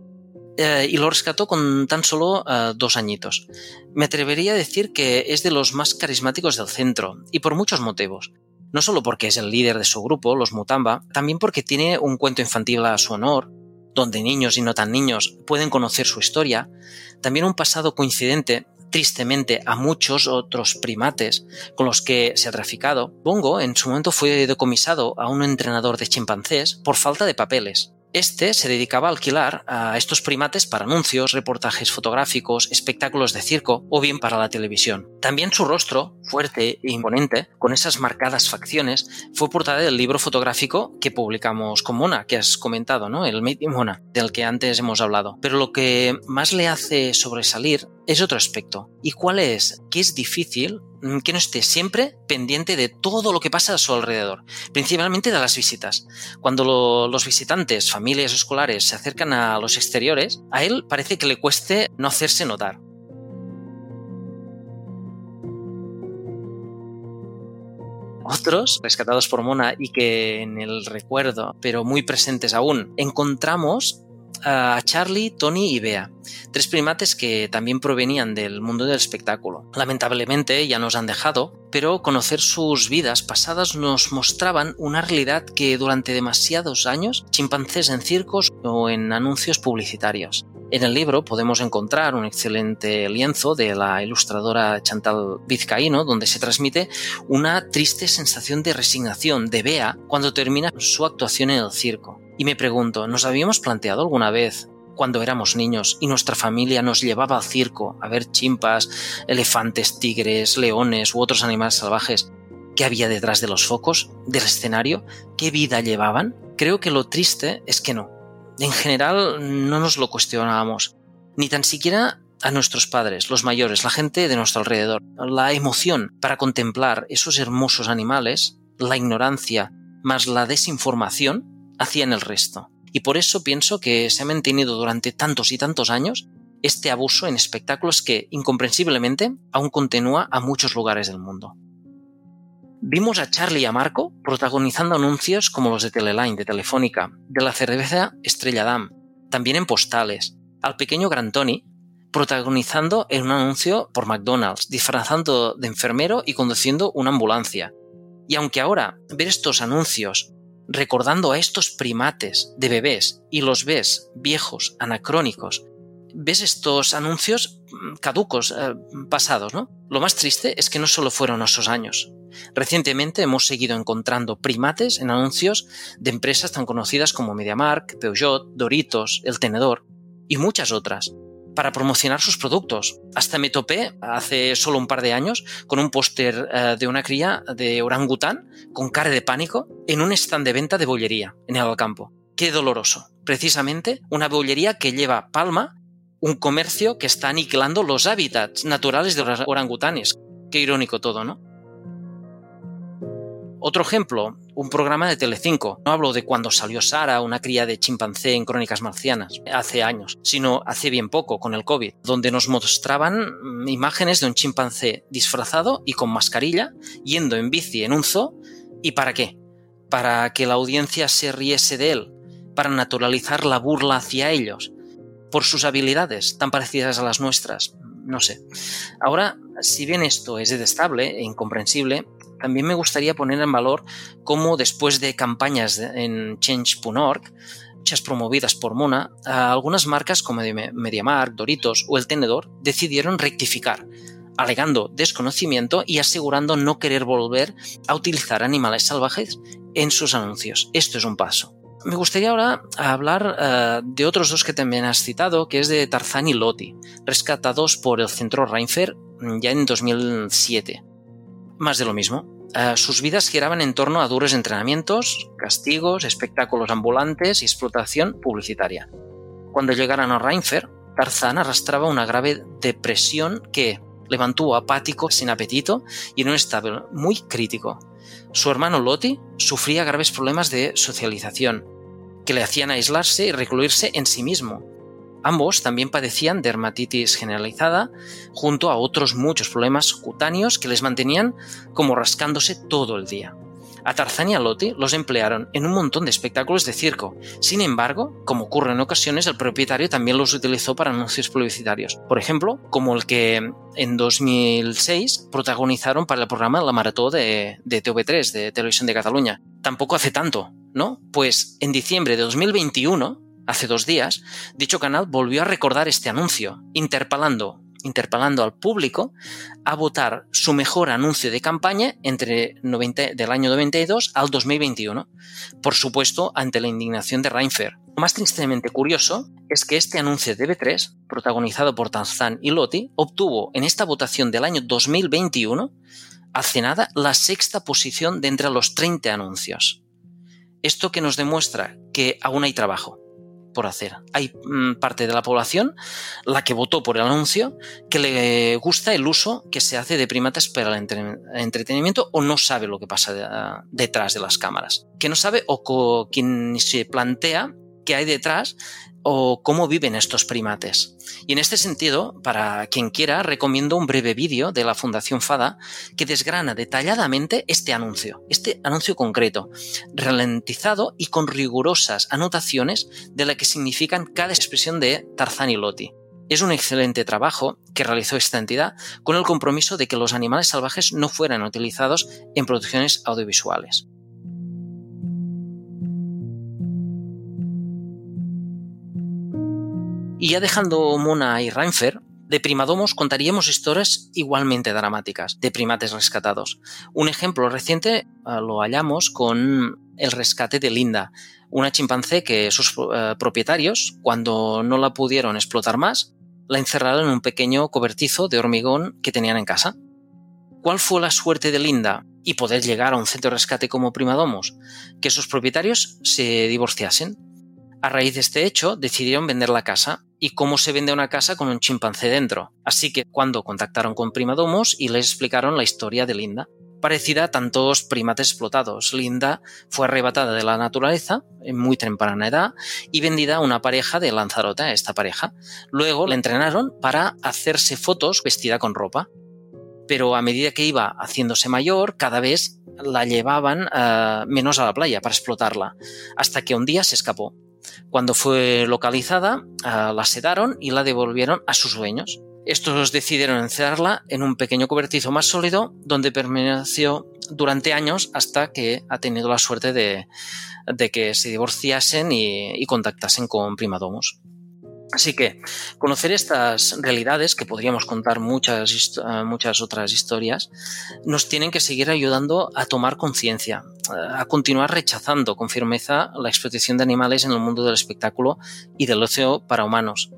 Eh, y lo rescató con tan solo eh, dos añitos. Me atrevería a decir que es de los más carismáticos del centro, y por muchos motivos. No solo porque es el líder de su grupo, los Mutamba, también porque tiene un cuento infantil a su honor, donde niños y no tan niños pueden conocer su historia, también un pasado coincidente tristemente a muchos otros primates con los que se ha traficado, Bongo en su momento fue decomisado a un entrenador de chimpancés por falta de papeles. Este se dedicaba a alquilar a estos primates para anuncios, reportajes fotográficos, espectáculos de circo o bien para la televisión. También su rostro, fuerte e imponente, con esas marcadas facciones, fue portada del libro fotográfico que publicamos con Mona, que has comentado, ¿no? El Made in Mona, del que antes hemos hablado. Pero lo que más le hace sobresalir es otro aspecto. ¿Y cuál es? Que es difícil Mm, que no esté siempre pendiente de todo lo que pasa a su alrededor, principalmente de las visitas. Cuando los visitantes, familias escolares se acercan a los exteriores, a él parece que le cueste no hacerse notar. Otros, rescatados por Mona y que en el recuerdo, pero muy presentes aún, encontramos a Charlie, Tony y Bea, tres primates que también provenían del mundo del espectáculo. Lamentablemente ya nos han dejado, pero conocer sus vidas pasadas nos mostraban una realidad que durante demasiados años chimpancés en circos o en anuncios publicitarios. En el libro podemos encontrar un excelente lienzo de la ilustradora Chantal Vizcaíno, donde se transmite una triste sensación de resignación de Bea cuando termina su actuación en el circo. Y me pregunto, ¿nos habíamos planteado alguna vez cuando éramos niños y nuestra familia nos llevaba al circo a ver chimpas, elefantes, tigres, leones u otros animales salvajes? ¿Qué había detrás de los focos, del escenario? ¿Qué vida llevaban? Creo que lo triste es que no. En general no nos lo cuestionábamos, ni tan siquiera a nuestros padres, los mayores, la gente de nuestro alrededor. La emoción para contemplar esos hermosos animales, la ignorancia más la desinformación, hacían el resto. Y por eso pienso que se ha mantenido durante tantos y tantos años este abuso en espectáculos que, incomprensiblemente, aún continúa a muchos lugares del mundo. Vimos a Charlie y a Marco protagonizando anuncios como los de Teleline, de Telefónica, de la cerveza Estrella Damm, también en postales, al pequeño Gran Tony protagonizando en un anuncio por McDonald's, disfrazando de enfermero y conduciendo una ambulancia. Y aunque ahora ver estos anuncios recordando a estos primates de bebés y los ves viejos, anacrónicos, ves estos anuncios mm, caducos, eh, pasados, ¿no? Lo más triste es que no solo fueron esos años. Recientemente hemos seguido encontrando primates en anuncios de empresas tan conocidas como MediaMark, Peugeot, Doritos, El Tenedor y muchas otras para promocionar sus productos. Hasta me topé hace solo un par de años con un póster eh, de una cría de orangután con cara de pánico en un stand de venta de bollería en el campo. qué doloroso. Precisamente una bollería que lleva palma, un comercio que está aniquilando los hábitats naturales de los orangutanes. Qué irónico todo, ¿no? Otro ejemplo, un programa de Telecinco. No hablo de cuando salió Sara, una cría de chimpancé en Crónicas Marcianas, hace años, sino hace bien poco, con el COVID, donde nos mostraban imágenes de un chimpancé disfrazado y con mascarilla, yendo en bici en un zoo. ¿Y para qué? Para que la audiencia se riese de él, para naturalizar la burla hacia ellos, por sus habilidades tan parecidas a las nuestras. No sé. Ahora, si bien esto es detestable e incomprensible, también me gustaría poner en valor cómo después de campañas en change.org, muchas promovidas por Mona, algunas marcas como MediaMark, Doritos o El Tenedor decidieron rectificar, alegando desconocimiento y asegurando no querer volver a utilizar animales salvajes en sus anuncios. Esto es un paso. Me gustaría ahora hablar uh, de otros dos que también has citado, que es de Tarzán y Loti, rescatados por el Centro Reinfer ya en 2007 más de lo mismo. Uh, sus vidas giraban en torno a duros entrenamientos, castigos, espectáculos ambulantes y explotación publicitaria. Cuando llegaron a Reinfer, Tarzán arrastraba una grave depresión que le mantuvo apático, sin apetito y en un estado muy crítico. Su hermano Loti sufría graves problemas de socialización, que le hacían aislarse y recluirse en sí mismo, Ambos también padecían dermatitis generalizada, junto a otros muchos problemas cutáneos que les mantenían como rascándose todo el día. A Tarzán y a Loti los emplearon en un montón de espectáculos de circo. Sin embargo, como ocurre en ocasiones, el propietario también los utilizó para anuncios publicitarios. Por ejemplo, como el que en 2006 protagonizaron para el programa La Marató de, de TV3, de Televisión de Cataluña. Tampoco hace tanto, ¿no? Pues en diciembre de 2021, hace dos días, dicho canal volvió a recordar este anuncio, interpelando, interpelando al público a votar su mejor anuncio de campaña entre 90, del año 92 al 2021, por supuesto ante la indignación de Reinfer. Lo más tristemente curioso es que este anuncio de B3, protagonizado por Tanzan y Loti, obtuvo en esta votación del año 2021 hace nada la sexta posición de entre los 30 anuncios. Esto que nos demuestra que aún hay trabajo por hacer. Hay mm, parte de la población, la que votó por el anuncio, que le gusta el uso que se hace de primates para el entretenimiento o no sabe lo que pasa detrás de las cámaras. Que no sabe o quien se plantea que hay detrás o cómo viven estos primates. Y en este sentido, para quien quiera, recomiendo un breve vídeo de la Fundación FADA que desgrana detalladamente este anuncio, este anuncio concreto, ralentizado y con rigurosas anotaciones de la que significan cada expresión de Tarzán y Loti. Es un excelente trabajo que realizó esta entidad con el compromiso de que los animales salvajes no fueran utilizados en producciones audiovisuales. Y ya dejando Mona y Reinfer, de Primadomos contaríamos historias igualmente dramáticas de primates rescatados. Un ejemplo reciente eh, lo hallamos con el rescate de Linda, una chimpancé que sus eh, propietarios, cuando no la pudieron explotar más, la encerraron en un pequeño cobertizo de hormigón que tenían en casa. ¿Cuál fue la suerte de Linda y poder llegar a un centro de rescate como Primadomos? Que sus propietarios se divorciasen. A raíz de este hecho, decidieron vender la casa y cómo se vende una casa con un chimpancé dentro. Así que cuando contactaron con Primadomos y les explicaron la historia de Linda. Parecida a tantos primates explotados, Linda fue arrebatada de la naturaleza en muy temprana edad y vendida a una pareja de Lanzarote, a esta pareja. Luego la entrenaron para hacerse fotos vestida con ropa. Pero a medida que iba haciéndose mayor, cada vez la llevaban uh, menos a la playa para explotarla, hasta que un día se escapó cuando fue localizada, ah, la sedaron y la devolvieron a sus dueños. Estos decidieron encerrarla en un pequeño cobertizo más sólido donde permaneció durante años hasta que ha tenido la suerte de, que se divorciasen y, y contactasen con Primadomos. Así que conocer estas realidades, que podríamos contar muchas, eh, muchas otras historias, nos tienen que seguir ayudando a tomar conciencia, a continuar rechazando con firmeza la explotación de animales en el mundo del espectáculo y del ocio para humanos,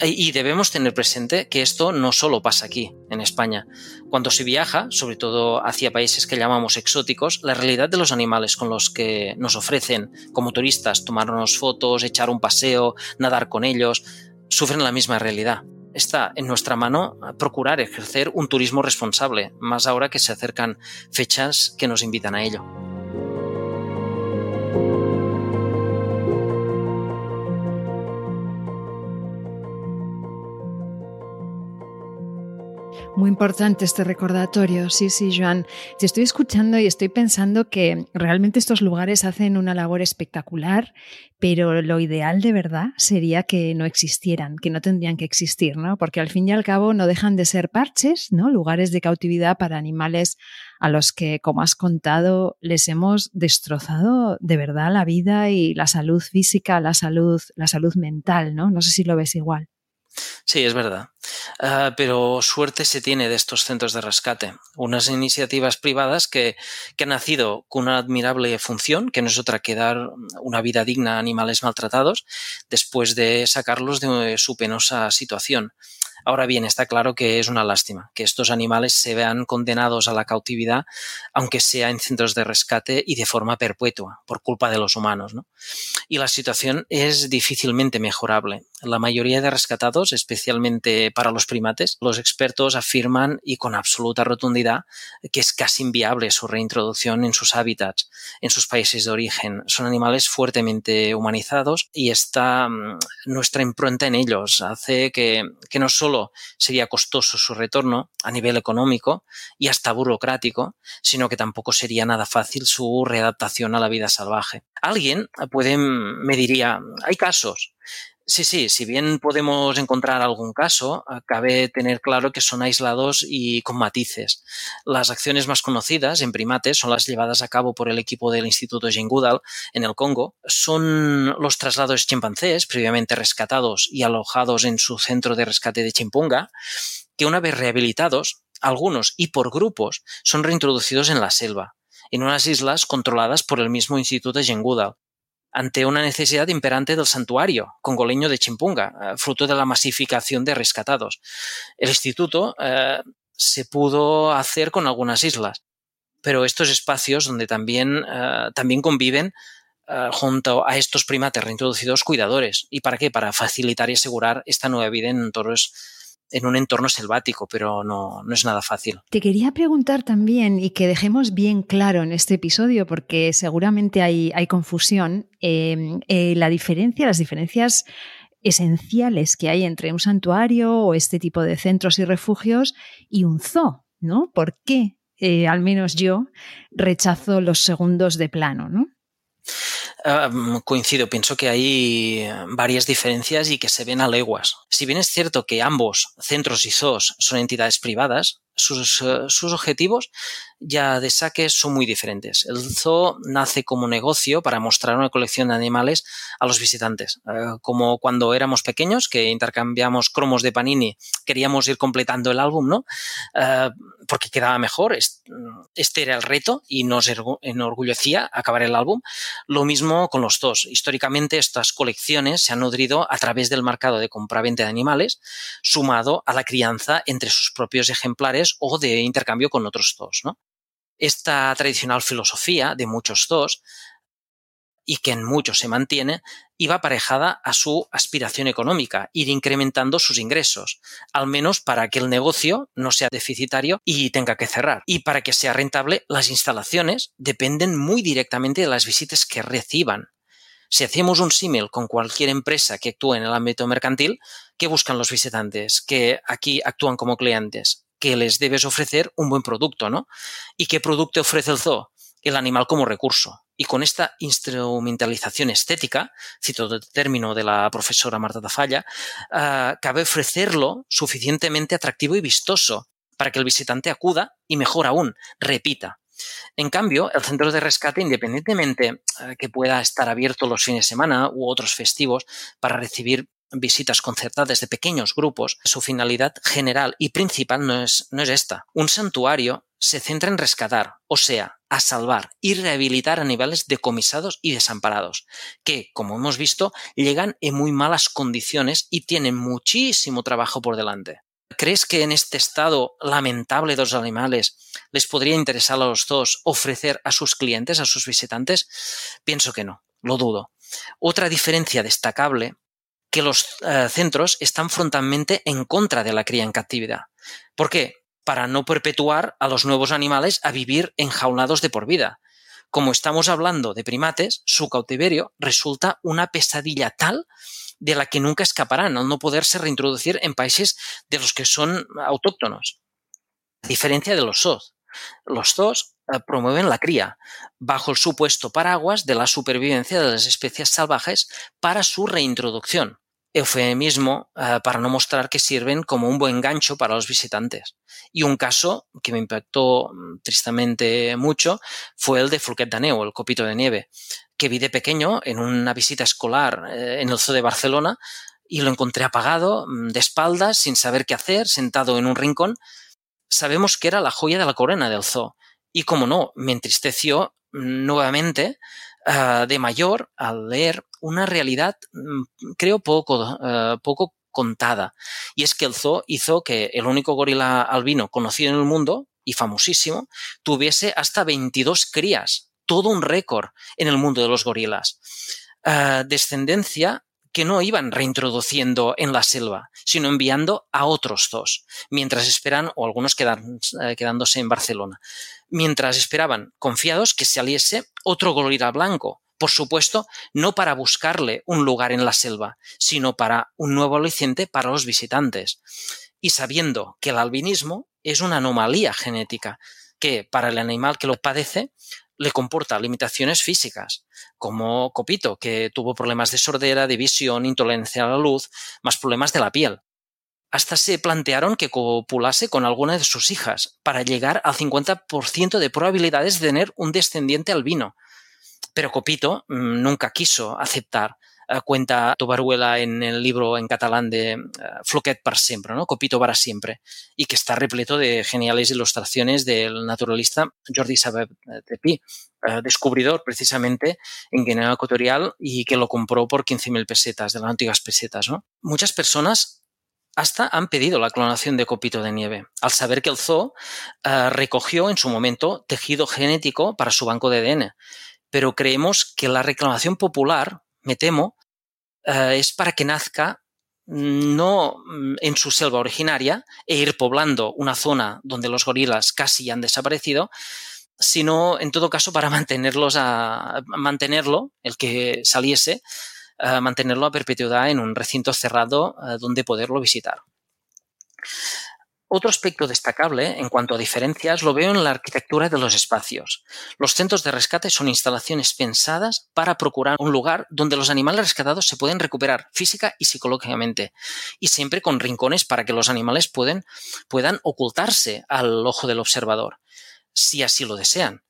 Y debemos tener presente que esto no solo pasa aquí, en España. Cuando se viaja, sobre todo hacia países que llamamos exóticos, la realidad de los animales con los que nos ofrecen como turistas tomarnos fotos, echar un paseo, nadar con ellos, sufren la misma realidad. Está en nuestra mano procurar ejercer un turismo responsable, más ahora que se acercan fechas que nos invitan a ello. Muy importante este recordatorio, sí, sí, Joan. Te estoy escuchando y estoy pensando que realmente estos lugares hacen una labor espectacular, pero lo ideal de verdad sería que no existieran, que no tendrían que existir, ¿no? Porque al fin y al cabo no dejan de ser parches, ¿no? Lugares de cautividad para animales a los que, como has contado, les hemos destrozado de verdad la vida y la salud física, la salud, la salud mental, ¿no? No sé si lo ves igual. Sí, es verdad. Uh, pero suerte se tiene de estos centros de rescate. Unas iniciativas privadas que, que, han nacido con una admirable función, que no es otra que dar una vida digna a animales maltratados, después de sacarlos de su penosa situación. Ahora bien, está claro que es una lástima que estos animales se vean condenados a la cautividad, aunque sea en centros de rescate y de forma perpetua, por culpa de los humanos. ¿no? Y la situación es difícilmente mejorable. La mayoría de rescatados, especialmente para los primates, los expertos afirman y con absoluta rotundidad que es casi inviable su reintroducción en sus hábitats, en sus países de origen. Son animales fuertemente humanizados y está mm, nuestra impronta en ellos hace que, que no solo sería costoso su retorno a nivel económico y hasta burocrático, sino que tampoco sería nada fácil su readaptación a la vida salvaje. Alguien puede, me diría, hay casos, Sí, sí, si bien podemos encontrar algún caso, cabe tener claro que son aislados y con matices. Las acciones más conocidas en primates son las llevadas a cabo por el equipo del Instituto Jane Goodall en el Congo. Son los traslados chimpancés previamente rescatados y alojados en su centro de rescate de Chimpunga, que una vez rehabilitados, algunos y por grupos, son reintroducidos en la selva en unas islas controladas por el mismo Instituto Jane Goodall, ante una necesidad imperante del santuario congoleño de Chimpunga, eh, fruto de la masificación de rescatados. El instituto eh, se pudo hacer con algunas islas, pero estos espacios donde también, eh, también conviven junto a estos primates reintroducidos cuidadores. ¿Y para qué? Para facilitar y asegurar esta nueva vida en entornos en un entorno selvático, pero no, no, es nada fácil. Te quería preguntar también, y que dejemos bien claro en este episodio, porque seguramente hay, hay confusión, em, eh, la diferencia, las diferencias esenciales que hay entre un santuario o este tipo de centros y refugios y un zoo, ¿no? ¿Por qué, eh, al menos yo, rechazo los segundos de plano, ¿no? Coincido, pienso que hay varias diferencias y que se ven a leguas. Si bien es cierto que ambos, centros y zoos, son entidades privadas, sus, eh, sus, objetivos ya de saque son muy diferentes. El zoo nace como negocio para mostrar una colección de animales a los visitantes. Eh, como cuando éramos pequeños, que intercambiamos cromos de Panini, queríamos ir completando el álbum, ¿no? Eh, porque quedaba mejor. Este era el reto y nos enorgullecía acabar el álbum. Lo mismo con los zoos. Históricamente estas colecciones se han nudrido a través del mercado de compra-venta de animales, sumado a la crianza entre sus propios ejemplares o de intercambio con otros zoos, ¿no? esta tradicional filosofía de muchos dos y que en muchos se mantiene, iba aparejada a su aspiración económica, ir incrementando sus ingresos, al menos para que el negocio no sea deficitario y tenga que cerrar. Y para que sea rentable, las instalaciones dependen muy directamente de las visitas que reciban. Si hacemos un símil con cualquier empresa que actúe en el ámbito mercantil, ¿qué buscan los visitantes? Que aquí actúan como clientes que les debes ofrecer un buen producto, ¿no? ¿Y qué producto ofrece el zoo? El animal como recurso. Y con esta instrumentalización estética, cito el término de la profesora Marta Tafalla, uh, cabe ofrecerlo suficientemente atractivo y vistoso para que el visitante acuda y, mejor aún, repita. En cambio, el centro de rescate, independientemente uh, que pueda estar abierto los fines de semana u otros festivos para recibir visitas concertadas de pequeños grupos, su finalidad general y principal no es, no es esta. Un santuario se centra en rescatar, o sea, a salvar y rehabilitar animales decomisados y desamparados, que, como hemos visto, llegan en muy malas condiciones y tienen muchísimo trabajo por delante. ¿Crees que en este estado lamentable de los animales les podría interesar a los dos ofrecer a sus clientes, a sus visitantes? Pienso que no, lo dudo. Otra diferencia destacable que los eh, centros están frontalmente en contra de la cría en captividad. ¿Por qué? Para no perpetuar a los nuevos animales a vivir enjaulados de por vida. Como estamos hablando de primates, su cautiverio resulta una pesadilla tal de la que nunca escaparán al no poderse reintroducir en países de los que son autóctonos. A diferencia de los zoos. Los zoos eh, promueven la cría, bajo el supuesto paraguas de la supervivencia de las especies salvajes para su reintroducción eufemismo uh, para no mostrar que sirven como un buen gancho para los visitantes. Y un caso que me impactó mm, tristemente mucho fue el de Fulquet Daneu, el copito de nieve, que vi de pequeño en una visita escolar eh, en el zoo de Barcelona y lo encontré apagado, mm, de espaldas, sin saber qué hacer, sentado en un rincón. Sabemos que era la joya de la corona del zoo. Y como no, me entristeció nuevamente uh, de mayor al leer una realidad, mm, creo, poco, uh, poco contada. Y es que el zoo hizo que el único gorila albino conocido en el mundo y famosísimo tuviese hasta 22 crías, todo un récord en el mundo de los gorilas. Uh, descendencia que no iban reintroduciendo en la selva, sino enviando a otros zoos, mientras esperan, o algunos quedan, eh, quedándose en Barcelona, mientras esperaban, confiados, que saliese otro gorila blanco, por supuesto, no para buscarle un lugar en la selva, sino para un nuevo aliciente para los visitantes. Y sabiendo que el albinismo es una anomalía genética, que para el animal que lo padece le comporta limitaciones físicas, como Copito, que tuvo problemas de sordera, de visión, intolerancia a la luz, más problemas de la piel. Hasta se plantearon que copulase con alguna de sus hijas, para llegar al 50% de probabilidades de tener un descendiente albino. Pero Copito mm, nunca quiso aceptar cuenta Tobaruela en el libro en catalán de uh, Floquet para siempre, ¿no? Copito para siempre, y que está repleto de geniales ilustraciones del naturalista Jordi Sabet de Pi, uh, descubridor precisamente en Guinea Ecuatorial y que lo compró por 15.000 pesetas, de las antiguas pesetas. Muchas personas hasta han pedido la clonación de copito de nieve, al saber que el zoo recogió en su momento tejido genético para su banco de ADN. Pero creemos que la reclamación popular, me temo, uh, es para que nazca no mm, en su selva originaria e ir poblando una zona donde los gorilas casi han desaparecido, sino en todo caso para [laughs] mantenerlos a, mantenerlo, el que saliese, uh, mantenerlo a perpetuidad en un recinto cerrado uh, donde poderlo visitar. Otro aspecto destacable en cuanto a diferencias lo veo en la arquitectura de los espacios. Los centros de rescate son instalaciones pensadas para procurar un lugar donde los animales rescatados se pueden recuperar física y psicológicamente y siempre con rincones para que los animales puedan ocultarse al ojo del observador, si así lo desean.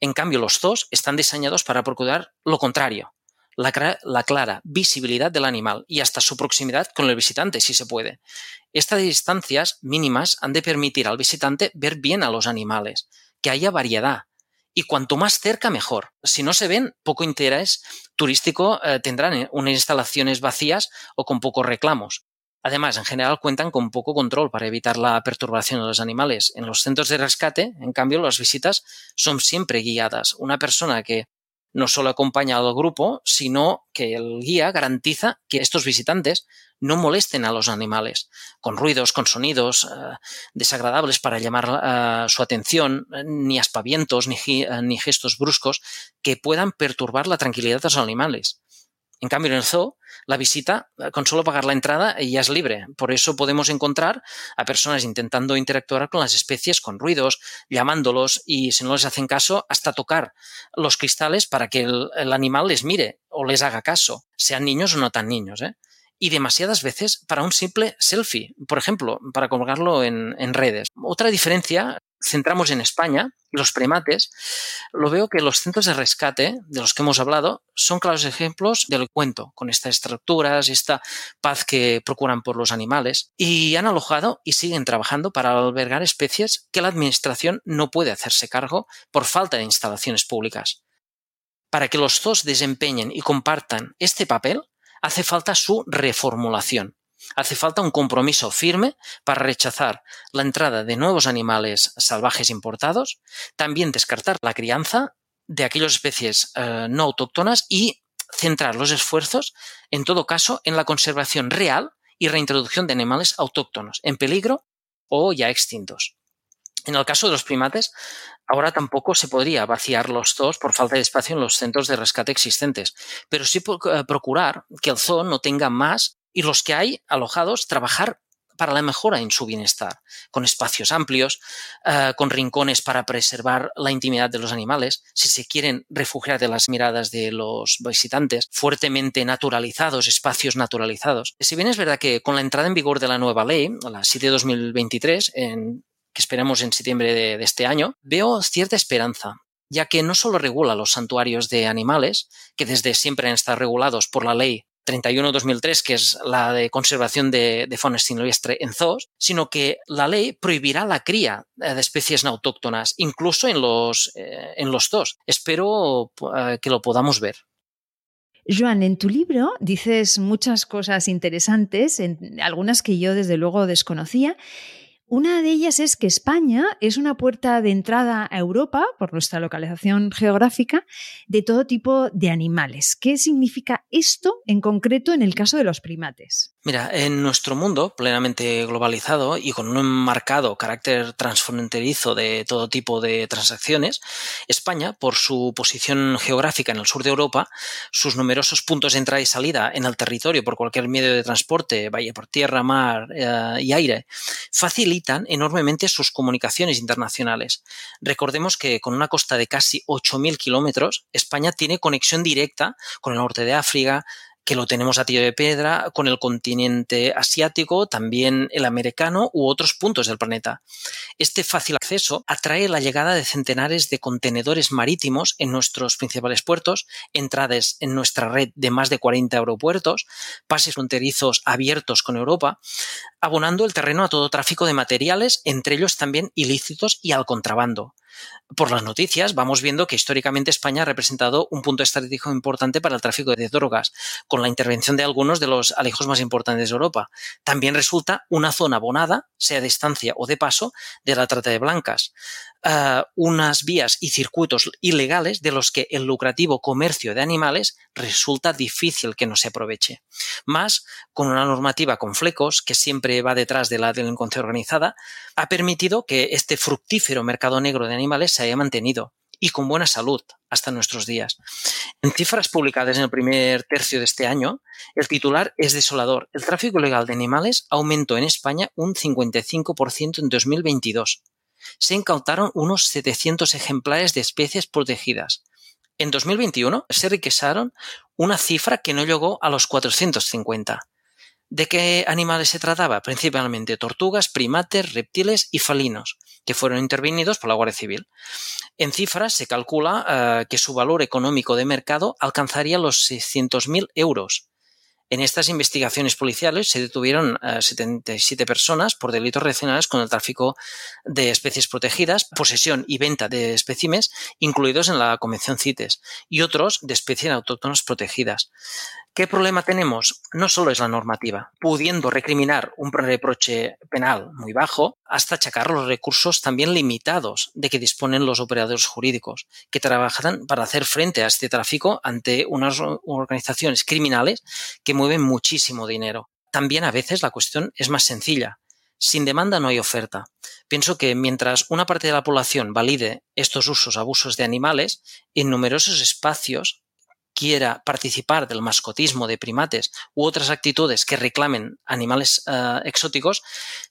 En cambio, los zoos están diseñados para procurar lo contrario, la, la, clara visibilidad del animal y hasta su proximidad con el visitante, si se puede. Estas distancias mínimas han de permitir al visitante ver bien a los animales, que haya variedad. Y cuanto más cerca, mejor. Si no se ven, poco interés turístico eh, tendrán eh, unas instalaciones vacías o con pocos reclamos. Además, en general cuentan con poco control para evitar la perturbación de los animales. En los centros de rescate, en cambio, las visitas son siempre guiadas. Una persona que no solo acompaña al grupo, sino que el guía garantiza que estos visitantes no molesten a los animales con ruidos, con sonidos uh, desagradables para llamar uh, su atención, ni aspavientos, ni, ni gestos bruscos que puedan perturbar la tranquilidad de los animales. En cambio, en el zoo, la visita, eh, con solo pagar la entrada, ya es libre. Por eso podemos encontrar a personas intentando interactuar con las especies con ruidos, llamándolos y, si no les hacen caso, hasta tocar los cristales para que el, el animal les mire o les haga caso, sean niños o no tan niños. ¿eh? y demasiadas veces para un simple selfie, por ejemplo, para colgarlo en, en, redes. Otra diferencia centramos en España los primates, lo veo que los centros de rescate de los que hemos hablado son claros ejemplos de lo que cuento, con estas estructuras, esta paz que procuran por los animales, y han alojado y siguen trabajando para albergar especies que la Administración no puede hacerse cargo por falta de instalaciones públicas. Para que los zoos desempeñen y compartan este papel, hace falta su reformulación. Hace falta un compromiso firme para rechazar la entrada de nuevos animales salvajes importados, también descartar la crianza de aquellas especies eh, no autóctonas y centrar los esfuerzos, en todo caso, en la conservación real y reintroducción de animales autóctonos en peligro o ya extintos. En el caso de los primates, ahora tampoco se podría vaciar los zoos por falta de espacio en los centros de rescate existentes, pero sí eh, procurar que el zoo no tenga más y los que hay alojados trabajar para la mejora en su bienestar, con espacios amplios, eh, con rincones para preservar la intimidad de los animales, si se quieren refugiar de las miradas de los visitantes, fuertemente naturalizados, espacios naturalizados. Si bien es verdad que con la entrada en vigor de la nueva ley, la 7 de 2023, en, que esperamos en septiembre de, de este año, veo cierta esperanza ya que no solo regula los santuarios de animales, que desde siempre han estado regulados por la ley 31-2003, que es la de conservación de, fauna silvestre en zoos, sino que la ley prohibirá la cría eh, de especies no autóctonas, incluso en los, eh, en los zoos. Espero eh, que lo podamos ver. Joan, en tu libro dices muchas cosas interesantes, algunas que yo desde luego desconocía, una de ellas es que España es una puerta de entrada a Europa, por nuestra localización geográfica, de todo tipo de animales. ¿Qué significa esto en concreto en el caso de los primates? Mira, en nuestro mundo plenamente globalizado y con un marcado carácter transfronterizo de todo tipo de transacciones, España, por su posición geográfica en el sur de Europa, sus numerosos puntos de entrada y salida en el territorio por cualquier medio de transporte, vaya por tierra, mar eh, y aire, facilitan enormemente sus comunicaciones internacionales. Recordemos que con una costa de casi 8.000 kilómetros, España tiene conexión directa con el norte de África, que lo tenemos a tiro de piedra con el continente asiático, también el americano u otros puntos del planeta. Este fácil acceso atrae la llegada de centenares de contenedores marítimos en nuestros principales puertos, entradas en nuestra red de más de 40 aeropuertos, pases fronterizos abiertos con Europa, abonando el terreno a todo tráfico de materiales, entre ellos también ilícitos y al contrabando por las noticias vamos viendo que históricamente España ha representado un punto estratégico importante para el tráfico de drogas, con la intervención de algunos de los alejos más importantes de Europa. También resulta una zona abonada, sea de estancia o de paso, de la trata de blancas. Uh, unas vías y circuitos ilegales de los que el lucrativo comercio de animales resulta difícil que no se aproveche. Más, con una normativa con flecos, que siempre va detrás de la delincuencia organizada, ha permitido que este fructífero mercado negro de animales se haya mantenido y con buena salud hasta nuestros días. En cifras publicadas en el primer tercio de este año, el titular es desolador. El tráfico ilegal de animales aumentó en España un 55% en 2022 se incautaron unos 700 ejemplares de especies protegidas. En 2021 se requisaron una cifra que no llegó a los 450. ¿De qué animales se trataba? Principalmente tortugas, primates, reptiles y falinos, que fueron intervenidos por la Guardia Civil. En cifras se calcula eh, que su valor económico de mercado alcanzaría los 600.000 euros, en estas investigaciones policiales se detuvieron 77 eh, personas por delitos relacionados con el tráfico de especies protegidas, posesión y venta de espécimes incluidos en la Convención CITES y otros de especies autóctonas protegidas. ¿Qué problema tenemos? No solo es la normativa, pudiendo recriminar un reproche penal muy bajo, hasta achacar los recursos también limitados de que disponen los operadores jurídicos, que trabajan para hacer frente a este tráfico ante unas organizaciones criminales que mueven muchísimo dinero. También a veces la cuestión es más sencilla. Sin demanda no hay oferta. Pienso que mientras una parte de la población valide estos usos, abusos de animales, en numerosos espacios quiera participar del mascotismo de primates u otras actitudes que reclamen animales uh, exóticos,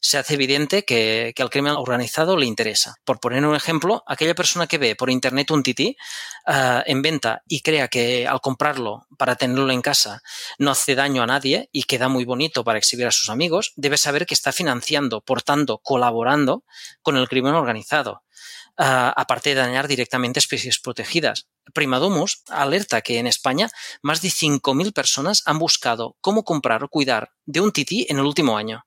se hace evidente que, que, al crimen organizado le interesa. Por poner un ejemplo, aquella persona que ve por internet un tití uh, en venta y crea que al comprarlo para tenerlo en casa no hace daño a nadie y queda muy bonito para exhibir a sus amigos, debe saber que está financiando, por tanto, colaborando con el crimen organizado. Uh, aparte de dañar directamente especies protegidas. Primadomus alerta que en España más de 5.000 personas han buscado cómo comprar o cuidar de un tití en el último año.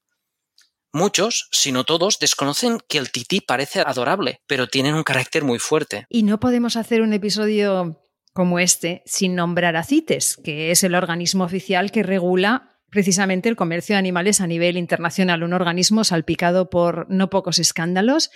Muchos, si no todos, desconocen que el tití parece adorable, pero tienen un carácter muy fuerte. Y no podemos hacer un episodio como este sin nombrar a CITES, que es el organismo oficial que regula precisamente el comercio de animales a nivel internacional, un organismo salpicado por no pocos escándalos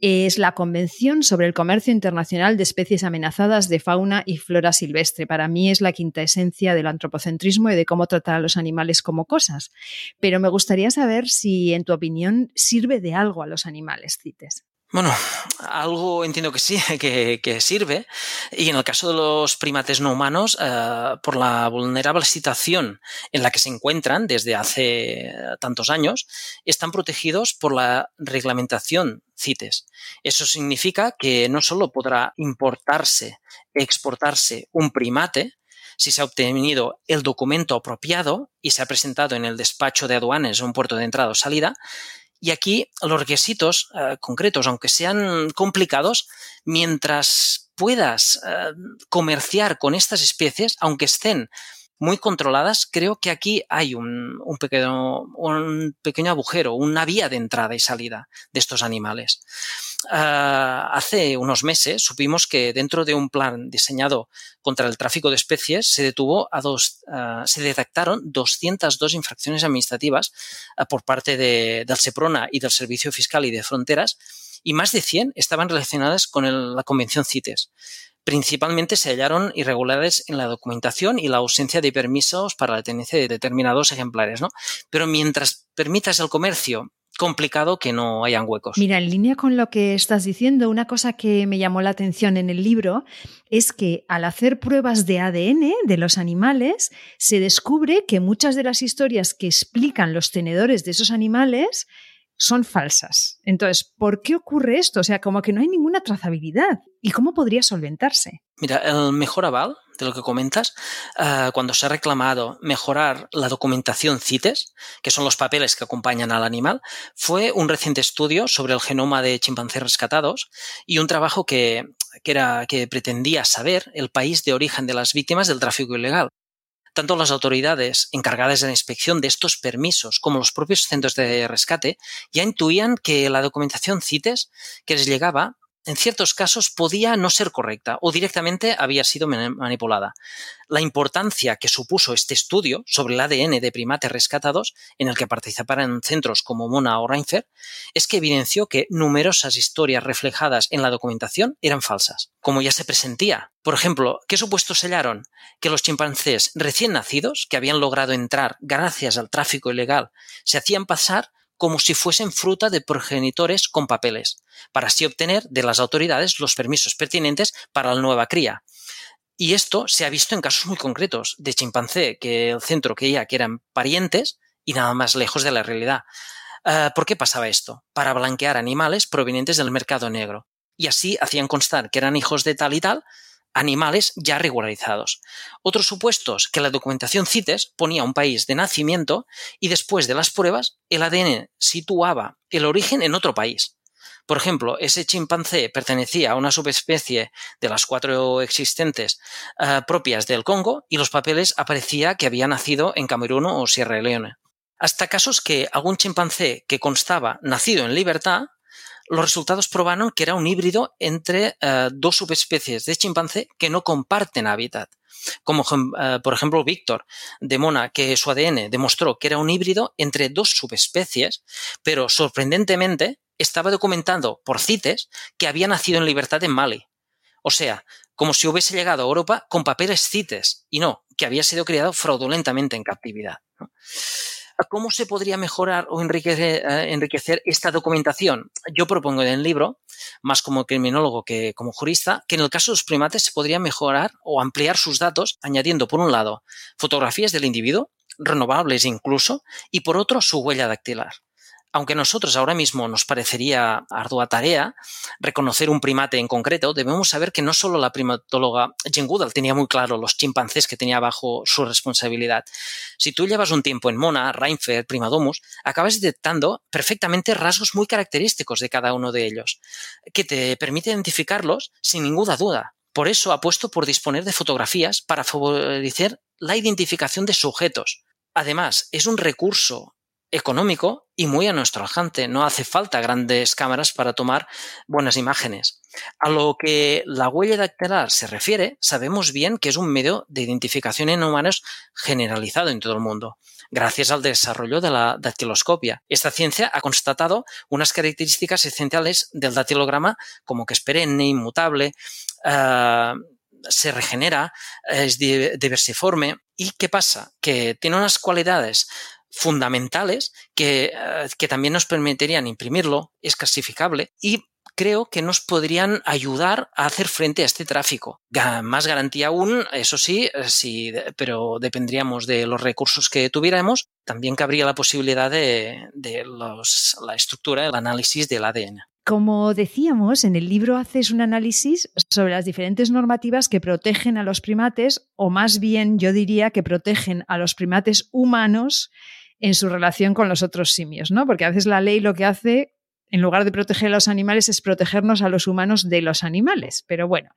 es la Convención sobre el Comercio Internacional de Especies Amenazadas de Fauna y Flora Silvestre. Para mí es la quinta esencia del antropocentrismo y de cómo tratar a los animales como cosas. Pero me gustaría saber si, en tu opinión, sirve de algo a los animales, CITES. Bueno, algo entiendo que sí, [laughs] que, sirve. Y en el caso de los primates no humanos, uh, por la vulnerable situación en la que se encuentran desde hace tantos años, están protegidos por la reglamentación CITES. Eso significa que no solo podrá importarse, exportarse un primate, si se ha obtenido el documento apropiado y se ha presentado en el despacho de aduanes o un puerto de entrada o salida, y aquí los requisitos uh, concretos, aunque sean complicados, mientras puedas uh, comerciar con estas especies, aunque estén muy controladas, creo que aquí hay un, pequeño, un pequeño agujero, una vía de entrada y salida de estos animales. Uh, hace unos meses supimos que dentro de un plan diseñado contra el tráfico de especies se detuvo a dos, uh, se detectaron 202 infracciones administrativas uh, por parte de, del SEPRONA y del Servicio Fiscal y de Fronteras y más de 100 estaban relacionadas con la Convención CITES. Principalmente se hallaron irregularidades en la documentación y la ausencia de permisos para la tenencia de determinados ejemplares, ¿no? Pero mientras permitas el comercio complicado que no hayan huecos. Mira, en línea con lo que estás diciendo, una cosa que me llamó la atención en el libro es que al hacer pruebas de ADN de los animales, se descubre que muchas de las historias que explican los tenedores de esos animales son falsas. Entonces, ¿por qué ocurre esto? O sea, como que no hay ninguna trazabilidad. ¿Y cómo podría solventarse? Mira, el mejor aval de lo que comentas, uh, cuando se ha reclamado mejorar la documentación CITES, que son los papeles que acompañan al animal, fue un reciente estudio sobre el genoma de chimpancés rescatados y un trabajo que, que, era, que pretendía saber el país de origen de las víctimas del tráfico ilegal. Tanto las autoridades encargadas de la inspección de estos permisos como los propios centros de rescate ya intuían que la documentación CITES que les llegaba en ciertos casos podía no ser correcta o directamente había sido manipulada. La importancia que supuso este estudio sobre el ADN de primates rescatados, en el que participaron centros como Mona o Reinfer, es que evidenció que numerosas historias reflejadas en la documentación eran falsas, como ya se presentía. Por ejemplo, ¿qué supuestos sellaron? Que los chimpancés recién nacidos, que habían logrado entrar gracias al tráfico ilegal, se hacían pasar como si fuesen fruta de progenitores con papeles, para así obtener de las autoridades los permisos pertinentes para la nueva cría. Y esto se ha visto en casos muy concretos de chimpancé, que el centro creía que eran parientes y nada más lejos de la realidad. Uh, ¿Por qué pasaba esto? Para blanquear animales provenientes del mercado negro. Y así hacían constar que eran hijos de tal y tal, animales ya regularizados. Otros supuestos que la documentación CITES ponía un país de nacimiento y después de las pruebas el ADN situaba el origen en otro país. Por ejemplo, ese chimpancé pertenecía a una subespecie de las cuatro existentes uh, propias del Congo y los papeles aparecía que había nacido en Camerún o Sierra Leone. Hasta casos que algún chimpancé que constaba nacido en libertad los resultados probaron que era un híbrido entre uh, dos subespecies de chimpancé que no comparten hábitat. Como uh, por ejemplo Víctor de Mona, que su ADN demostró que era un híbrido entre dos subespecies, pero sorprendentemente estaba documentando por CITES que había nacido en libertad en Mali. O sea, como si hubiese llegado a Europa con papeles CITES y no, que había sido criado fraudulentamente en captividad. ¿Cómo se podría mejorar o enriquecer, eh, enriquecer, esta documentación? Yo propongo en el libro, más como criminólogo que como jurista, que en el caso de los primates se podría mejorar o ampliar sus datos añadiendo, por un lado, fotografías del individuo, renovables incluso, y por otro, su huella dactilar aunque a nosotros ahora mismo nos parecería ardua tarea reconocer un primate en concreto, debemos saber que no solo la primatóloga Jane Goodall tenía muy claro los chimpancés que tenía bajo su responsabilidad. Si tú llevas un tiempo en Mona, Reinfeldt, Primadomus, acabas detectando perfectamente rasgos muy característicos de cada uno de ellos, que te permite identificarlos sin ninguna duda. Por eso apuesto por disponer de fotografías para favorecer la identificación de sujetos. Además, es un recurso económico y muy a nuestro alcance. No hace falta grandes cámaras para tomar buenas imágenes. A lo que la huella dactilar se refiere, sabemos bien que es un medio de identificación en humanos generalizado en todo el mundo, gracias al desarrollo de la dactiloscopia. Esta ciencia ha constatado unas características esenciales del dactilograma como que es perenne, inmutable, uh, se regenera, es diversiforme. ¿Y qué pasa? Que tiene unas cualidades fundamentales que, eh, que también nos permitirían imprimirlo, es clasificable y creo que nos podrían ayudar a hacer frente a este tráfico. Más garantía aún, eso sí, eh, sí, pero dependeríamos de los recursos que tuviéramos. También cabría la posibilidad de, de los, la estructura, el análisis del ADN. Como decíamos, en el libro haces un análisis sobre las diferentes normativas que protegen a los primates, o más bien yo diría que protegen a los primates humanos en su relación con los otros simios, ¿no? Porque a veces la ley lo que hace, en lugar de proteger a los animales, es protegernos a los humanos de los animales. Pero bueno,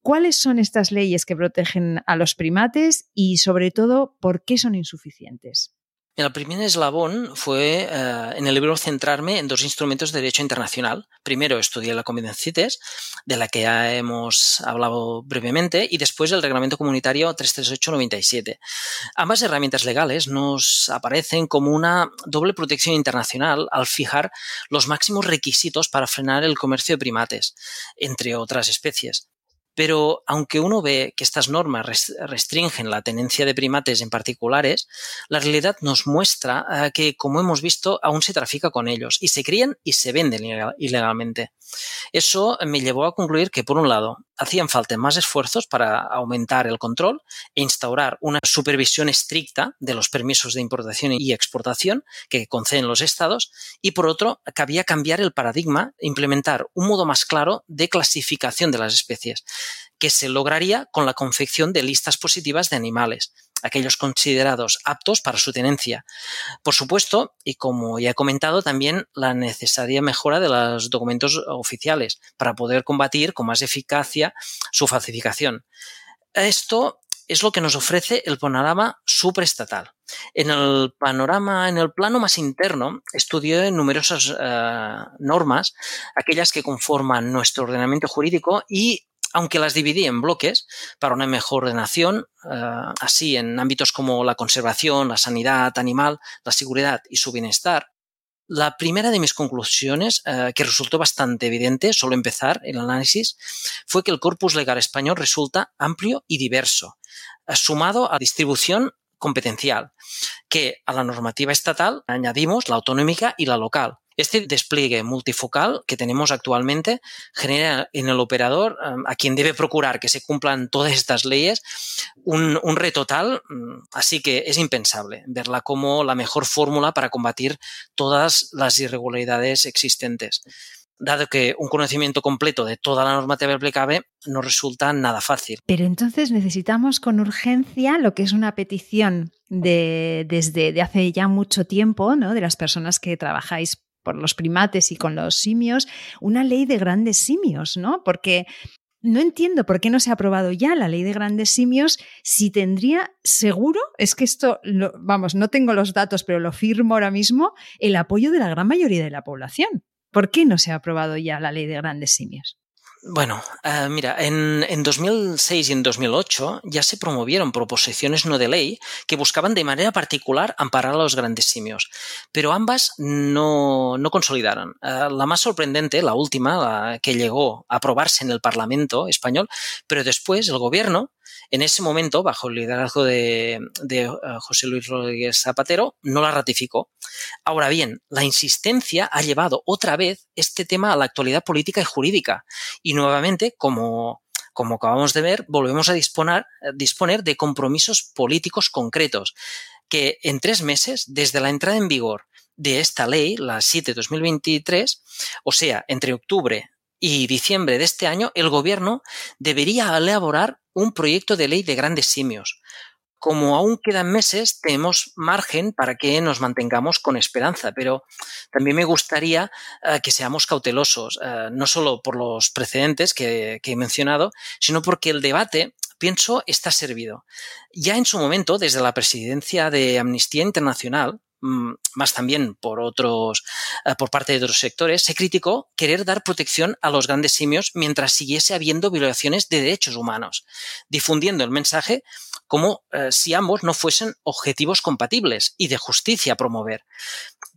¿cuáles son estas leyes que protegen a los primates y, sobre todo, por qué son insuficientes? El primer eslabón fue eh, en el libro centrarme en dos instrumentos de derecho internacional. Primero estudié la Convención CITES, de la que ya hemos hablado brevemente, y después el Reglamento Comunitario 338-97. Ambas herramientas legales nos aparecen como una doble protección internacional al fijar los máximos requisitos para frenar el comercio de primates, entre otras especies. Pero aunque uno ve que estas normas restringen la tenencia de primates en particulares, la realidad nos muestra eh, que, como hemos visto, aún se trafica con ellos y se crían y se venden ilegalmente. Eso me llevó a concluir que, por un lado, hacían falta más esfuerzos para aumentar el control e instaurar una supervisión estricta de los permisos de importación y exportación que conceden los estados y, por otro, cabía cambiar el paradigma implementar un modo más claro de clasificación de las especies, que se lograría con la confección de listas positivas de animales, aquellos considerados aptos para su tenencia. Por supuesto, y como ya he comentado, también la necesaria mejora de los documentos oficiales para poder combatir con más eficacia su falsificación. Esto es lo que nos ofrece el panorama supraestatal. En el panorama, en el plano más interno, estudié numerosas eh, normas, aquellas que conforman nuestro ordenamiento jurídico y aunque las dividí en bloques para una mejor ordenación, eh, así en ámbitos como la conservación, la sanidad animal, la seguridad y su bienestar. La primera de mis conclusiones, eh, que resultó bastante evidente, solo empezar el análisis, fue que el corpus legal español resulta amplio y diverso, eh, sumado a distribución competencial, que a la normativa estatal añadimos la autonómica y la local, este despliegue multifocal que tenemos actualmente genera en el operador, um, a quien debe procurar que se cumplan todas estas leyes, un, reto tal, mm, así que es impensable verla como la mejor fórmula para combatir todas las irregularidades existentes dado que un conocimiento completo de toda la normativa aplicable no resulta nada fácil. Pero entonces necesitamos con urgencia lo que es una petición de, desde de hace ya mucho tiempo, ¿no? de las personas que trabajáis por los primates y con los simios, una ley de grandes simios, ¿no? Porque no entiendo por qué no se ha aprobado ya la ley de grandes simios si tendría seguro, es que esto, vamos, no tengo los datos, pero lo firmo ahora mismo, el apoyo de la gran mayoría de la población. ¿Por qué no se ha aprobado ya la ley de grandes simios? Bueno, uh, mira, en, en, 2006 y en 2008 ya se promovieron proposiciones no de ley que buscaban de manera particular amparar a los grandes simios, pero ambas no, no consolidaron. Uh, la más sorprendente, la última, la que llegó a aprobarse en el Parlamento español, pero después el gobierno En ese momento, bajo el liderazgo de, de uh, José Luis Rodríguez Zapatero, no la ratificó. Ahora bien, la insistencia ha llevado otra vez este tema a la actualidad política y jurídica. Y nuevamente, como acabamos de ver, volvemos a disponer, disponer de compromisos políticos concretos que en tres meses, desde la entrada en vigor de esta ley, la 7 2023, o sea, entre octubre y diciembre de este año, el gobierno debería elaborar un proyecto de ley de grandes simios. Como aún quedan meses, tenemos margen para que nos mantengamos con esperanza, pero también me gustaría uh, que seamos cautelosos, uh, no solo por los precedentes que, he mencionado, sino porque el debate pienso, está servido. Ya en su momento, desde la presidencia de Amnistía Internacional, más también por otros, eh, por parte de otros sectores, se criticó querer dar protección a los grandes simios mientras siguiese habiendo violaciones de derechos humanos, difundiendo el mensaje como eh, si ambos no fuesen objetivos compatibles y de justicia a promover.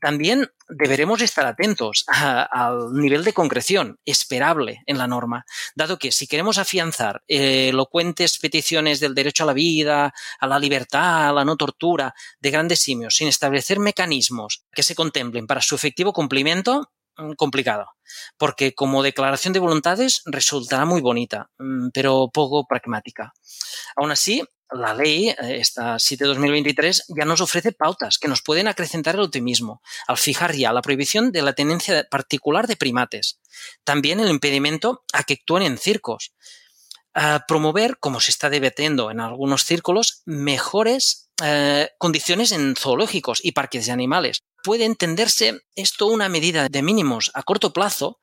También deberemos estar atentos al nivel de concreción esperable en la norma, dado que si queremos afianzar elocuentes peticiones del derecho a la vida, a la libertad, a la no tortura de grandes simios, sin establecer mecanismos que se contemplen para su efectivo cumplimiento, mm, complicado, porque como declaración de voluntades resultará muy bonita, mm, pero poco pragmática. Aún así, la ley, eh, esta 7-2023, ya nos ofrece pautas que nos pueden acrecentar el optimismo al fijar ya la prohibición de la tenencia particular de primates. También el impedimento a que actúen en circos. A promover, como se está debatiendo en algunos círculos, mejores eh, condiciones en zoológicos y parques de animales. Puede entenderse esto una medida de mínimos a corto plazo,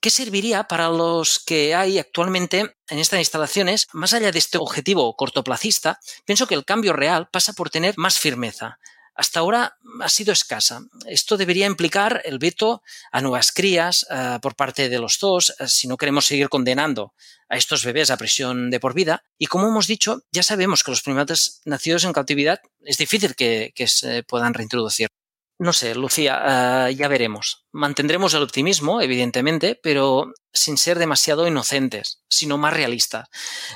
¿Qué serviría para los que hay actualmente en estas instalaciones? Más allá de este objetivo cortoplacista, pienso que el cambio real pasa por tener más firmeza. Hasta ahora ha sido escasa. Esto debería implicar el veto a nuevas crías uh, por parte de los dos uh, si no queremos seguir condenando a estos bebés a prisión de por vida. Y como hemos dicho, ya sabemos que los primates nacidos en cautividad es difícil que se puedan reintroducir. No sé, Lucía, uh, ya veremos. Mantendremos el optimismo, evidentemente, pero sin ser demasiado inocentes, sino más realistas.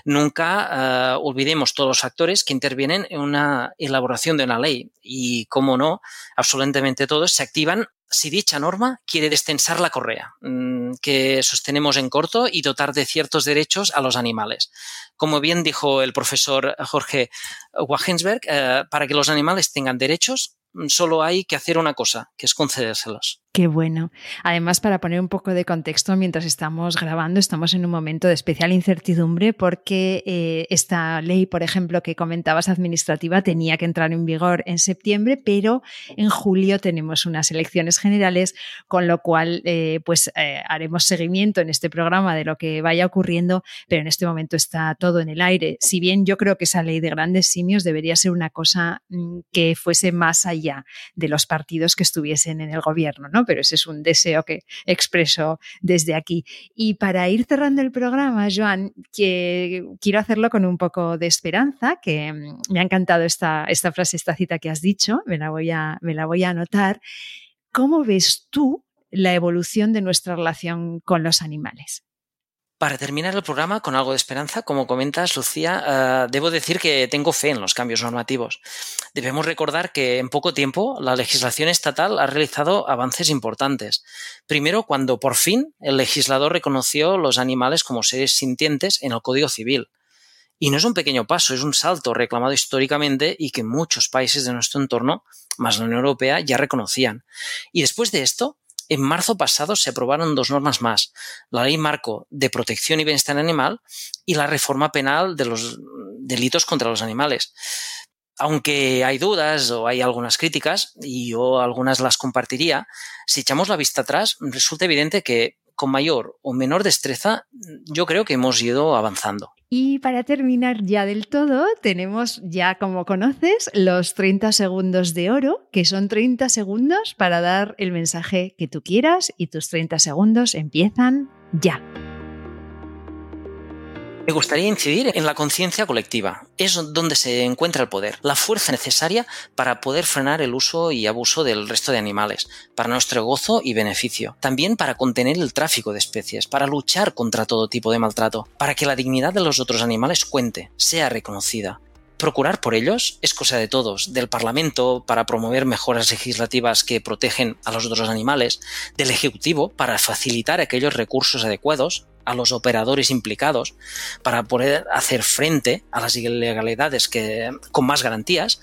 Nunca uh, olvidemos todos los factores que intervienen en una elaboración de una ley y, como no, absolutamente todos se activan si dicha norma quiere destensar la correa mmm, que sostenemos en corto y dotar de ciertos derechos a los animales. Como bien dijo el profesor Jorge Wagensberg, uh, para que los animales tengan derechos, solo hay que hacer una cosa, que es concedérselos. Qué bueno. Además, para poner un poco de contexto, mientras estamos grabando, estamos en un momento de especial incertidumbre porque eh, esta ley, por ejemplo, que comentabas administrativa, tenía que entrar en vigor en septiembre, pero en julio tenemos unas elecciones generales, con lo cual, eh, pues eh, haremos seguimiento en este programa de lo que vaya ocurriendo, pero en este momento está todo en el aire. Si bien yo creo que esa ley de grandes simios debería ser una cosa mm, que fuese más allá de los partidos que estuviesen en el gobierno, ¿no? Pero ese es un deseo que expreso desde aquí. Y para ir cerrando el programa, Joan, que quiero hacerlo con un poco de esperanza, que mm, me ha encantado esta, esta frase, esta cita que has dicho, me la voy a, me la voy a anotar. ¿Cómo ves tú la evolución de nuestra relación con los animales? Para terminar el programa con algo de esperanza, como comentas, Lucía, uh, debo decir que tengo fe en los cambios normativos. Debemos recordar que en poco tiempo la legislación estatal ha realizado avances importantes. Primero, cuando por fin el legislador reconoció los animales como seres sintientes en el Código Civil. Y no es un pequeño paso, es un salto reclamado históricamente y que muchos países de nuestro entorno, más la Unión Europea, ya reconocían. Y después de esto, en marzo pasado se aprobaron dos normas más, la Ley Marco de Protección y Bienestar Animal y la reforma penal de los delitos contra los animales. Aunque hay dudas o hay algunas críticas, y yo algunas las compartiría, si echamos la vista atrás, resulta evidente que con mayor o menor destreza, yo creo que hemos ido avanzando. Y para terminar ya del todo, tenemos ya, como conoces, los 30 segundos de oro, que son 30 segundos para dar el mensaje que tú quieras y tus 30 segundos empiezan ya. Me gustaría incidir en la conciencia colectiva. Es donde se encuentra el poder, la fuerza necesaria para poder frenar el uso y abuso del resto de animales, para nuestro gozo y beneficio. También para contener el tráfico de especies, para luchar contra todo tipo de maltrato, para que la dignidad de los otros animales cuente, sea reconocida. Procurar por ellos es cosa de todos, del Parlamento para promover mejoras legislativas que protegen a los otros animales, del Ejecutivo para facilitar aquellos recursos adecuados a los operadores implicados para poder hacer frente a las ilegalidades que, con más garantías,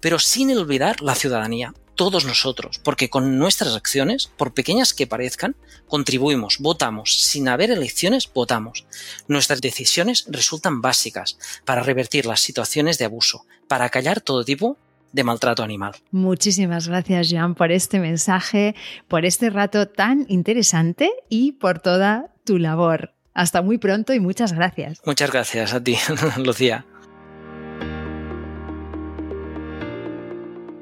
pero sin olvidar la ciudadanía, todos nosotros, porque con nuestras acciones, por pequeñas que parezcan, contribuimos, votamos, sin haber elecciones, votamos. Nuestras decisiones resultan básicas para revertir las situaciones de abuso, para callar todo tipo de maltrato animal. Muchísimas gracias, Joan, por este mensaje, por este rato tan interesante y por toda tu labor. Hasta muy pronto y muchas gracias. Muchas gracias a ti, [laughs] Lucía.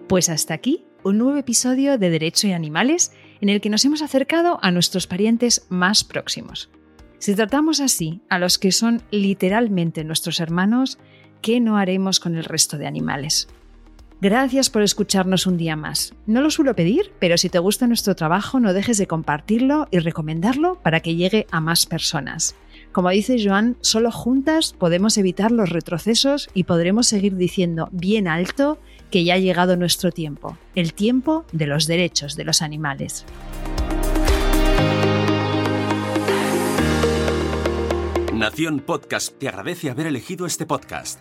Pues hasta aquí un nuevo episodio de Derecho y Animales en el que nos hemos acercado a nuestros parientes más próximos. Si tratamos así a los que son literalmente nuestros hermanos, ¿qué no haremos con el resto de animales? Gracias por escucharnos un día más. No lo suelo pedir, pero si te gusta nuestro trabajo no dejes de compartirlo y recomendarlo para que llegue a más personas. Como dice Joan, solo juntas podemos evitar los retrocesos y podremos seguir diciendo bien alto que ya ha llegado nuestro tiempo, el tiempo de los derechos de los animales. Nación Podcast te agradece haber elegido este podcast.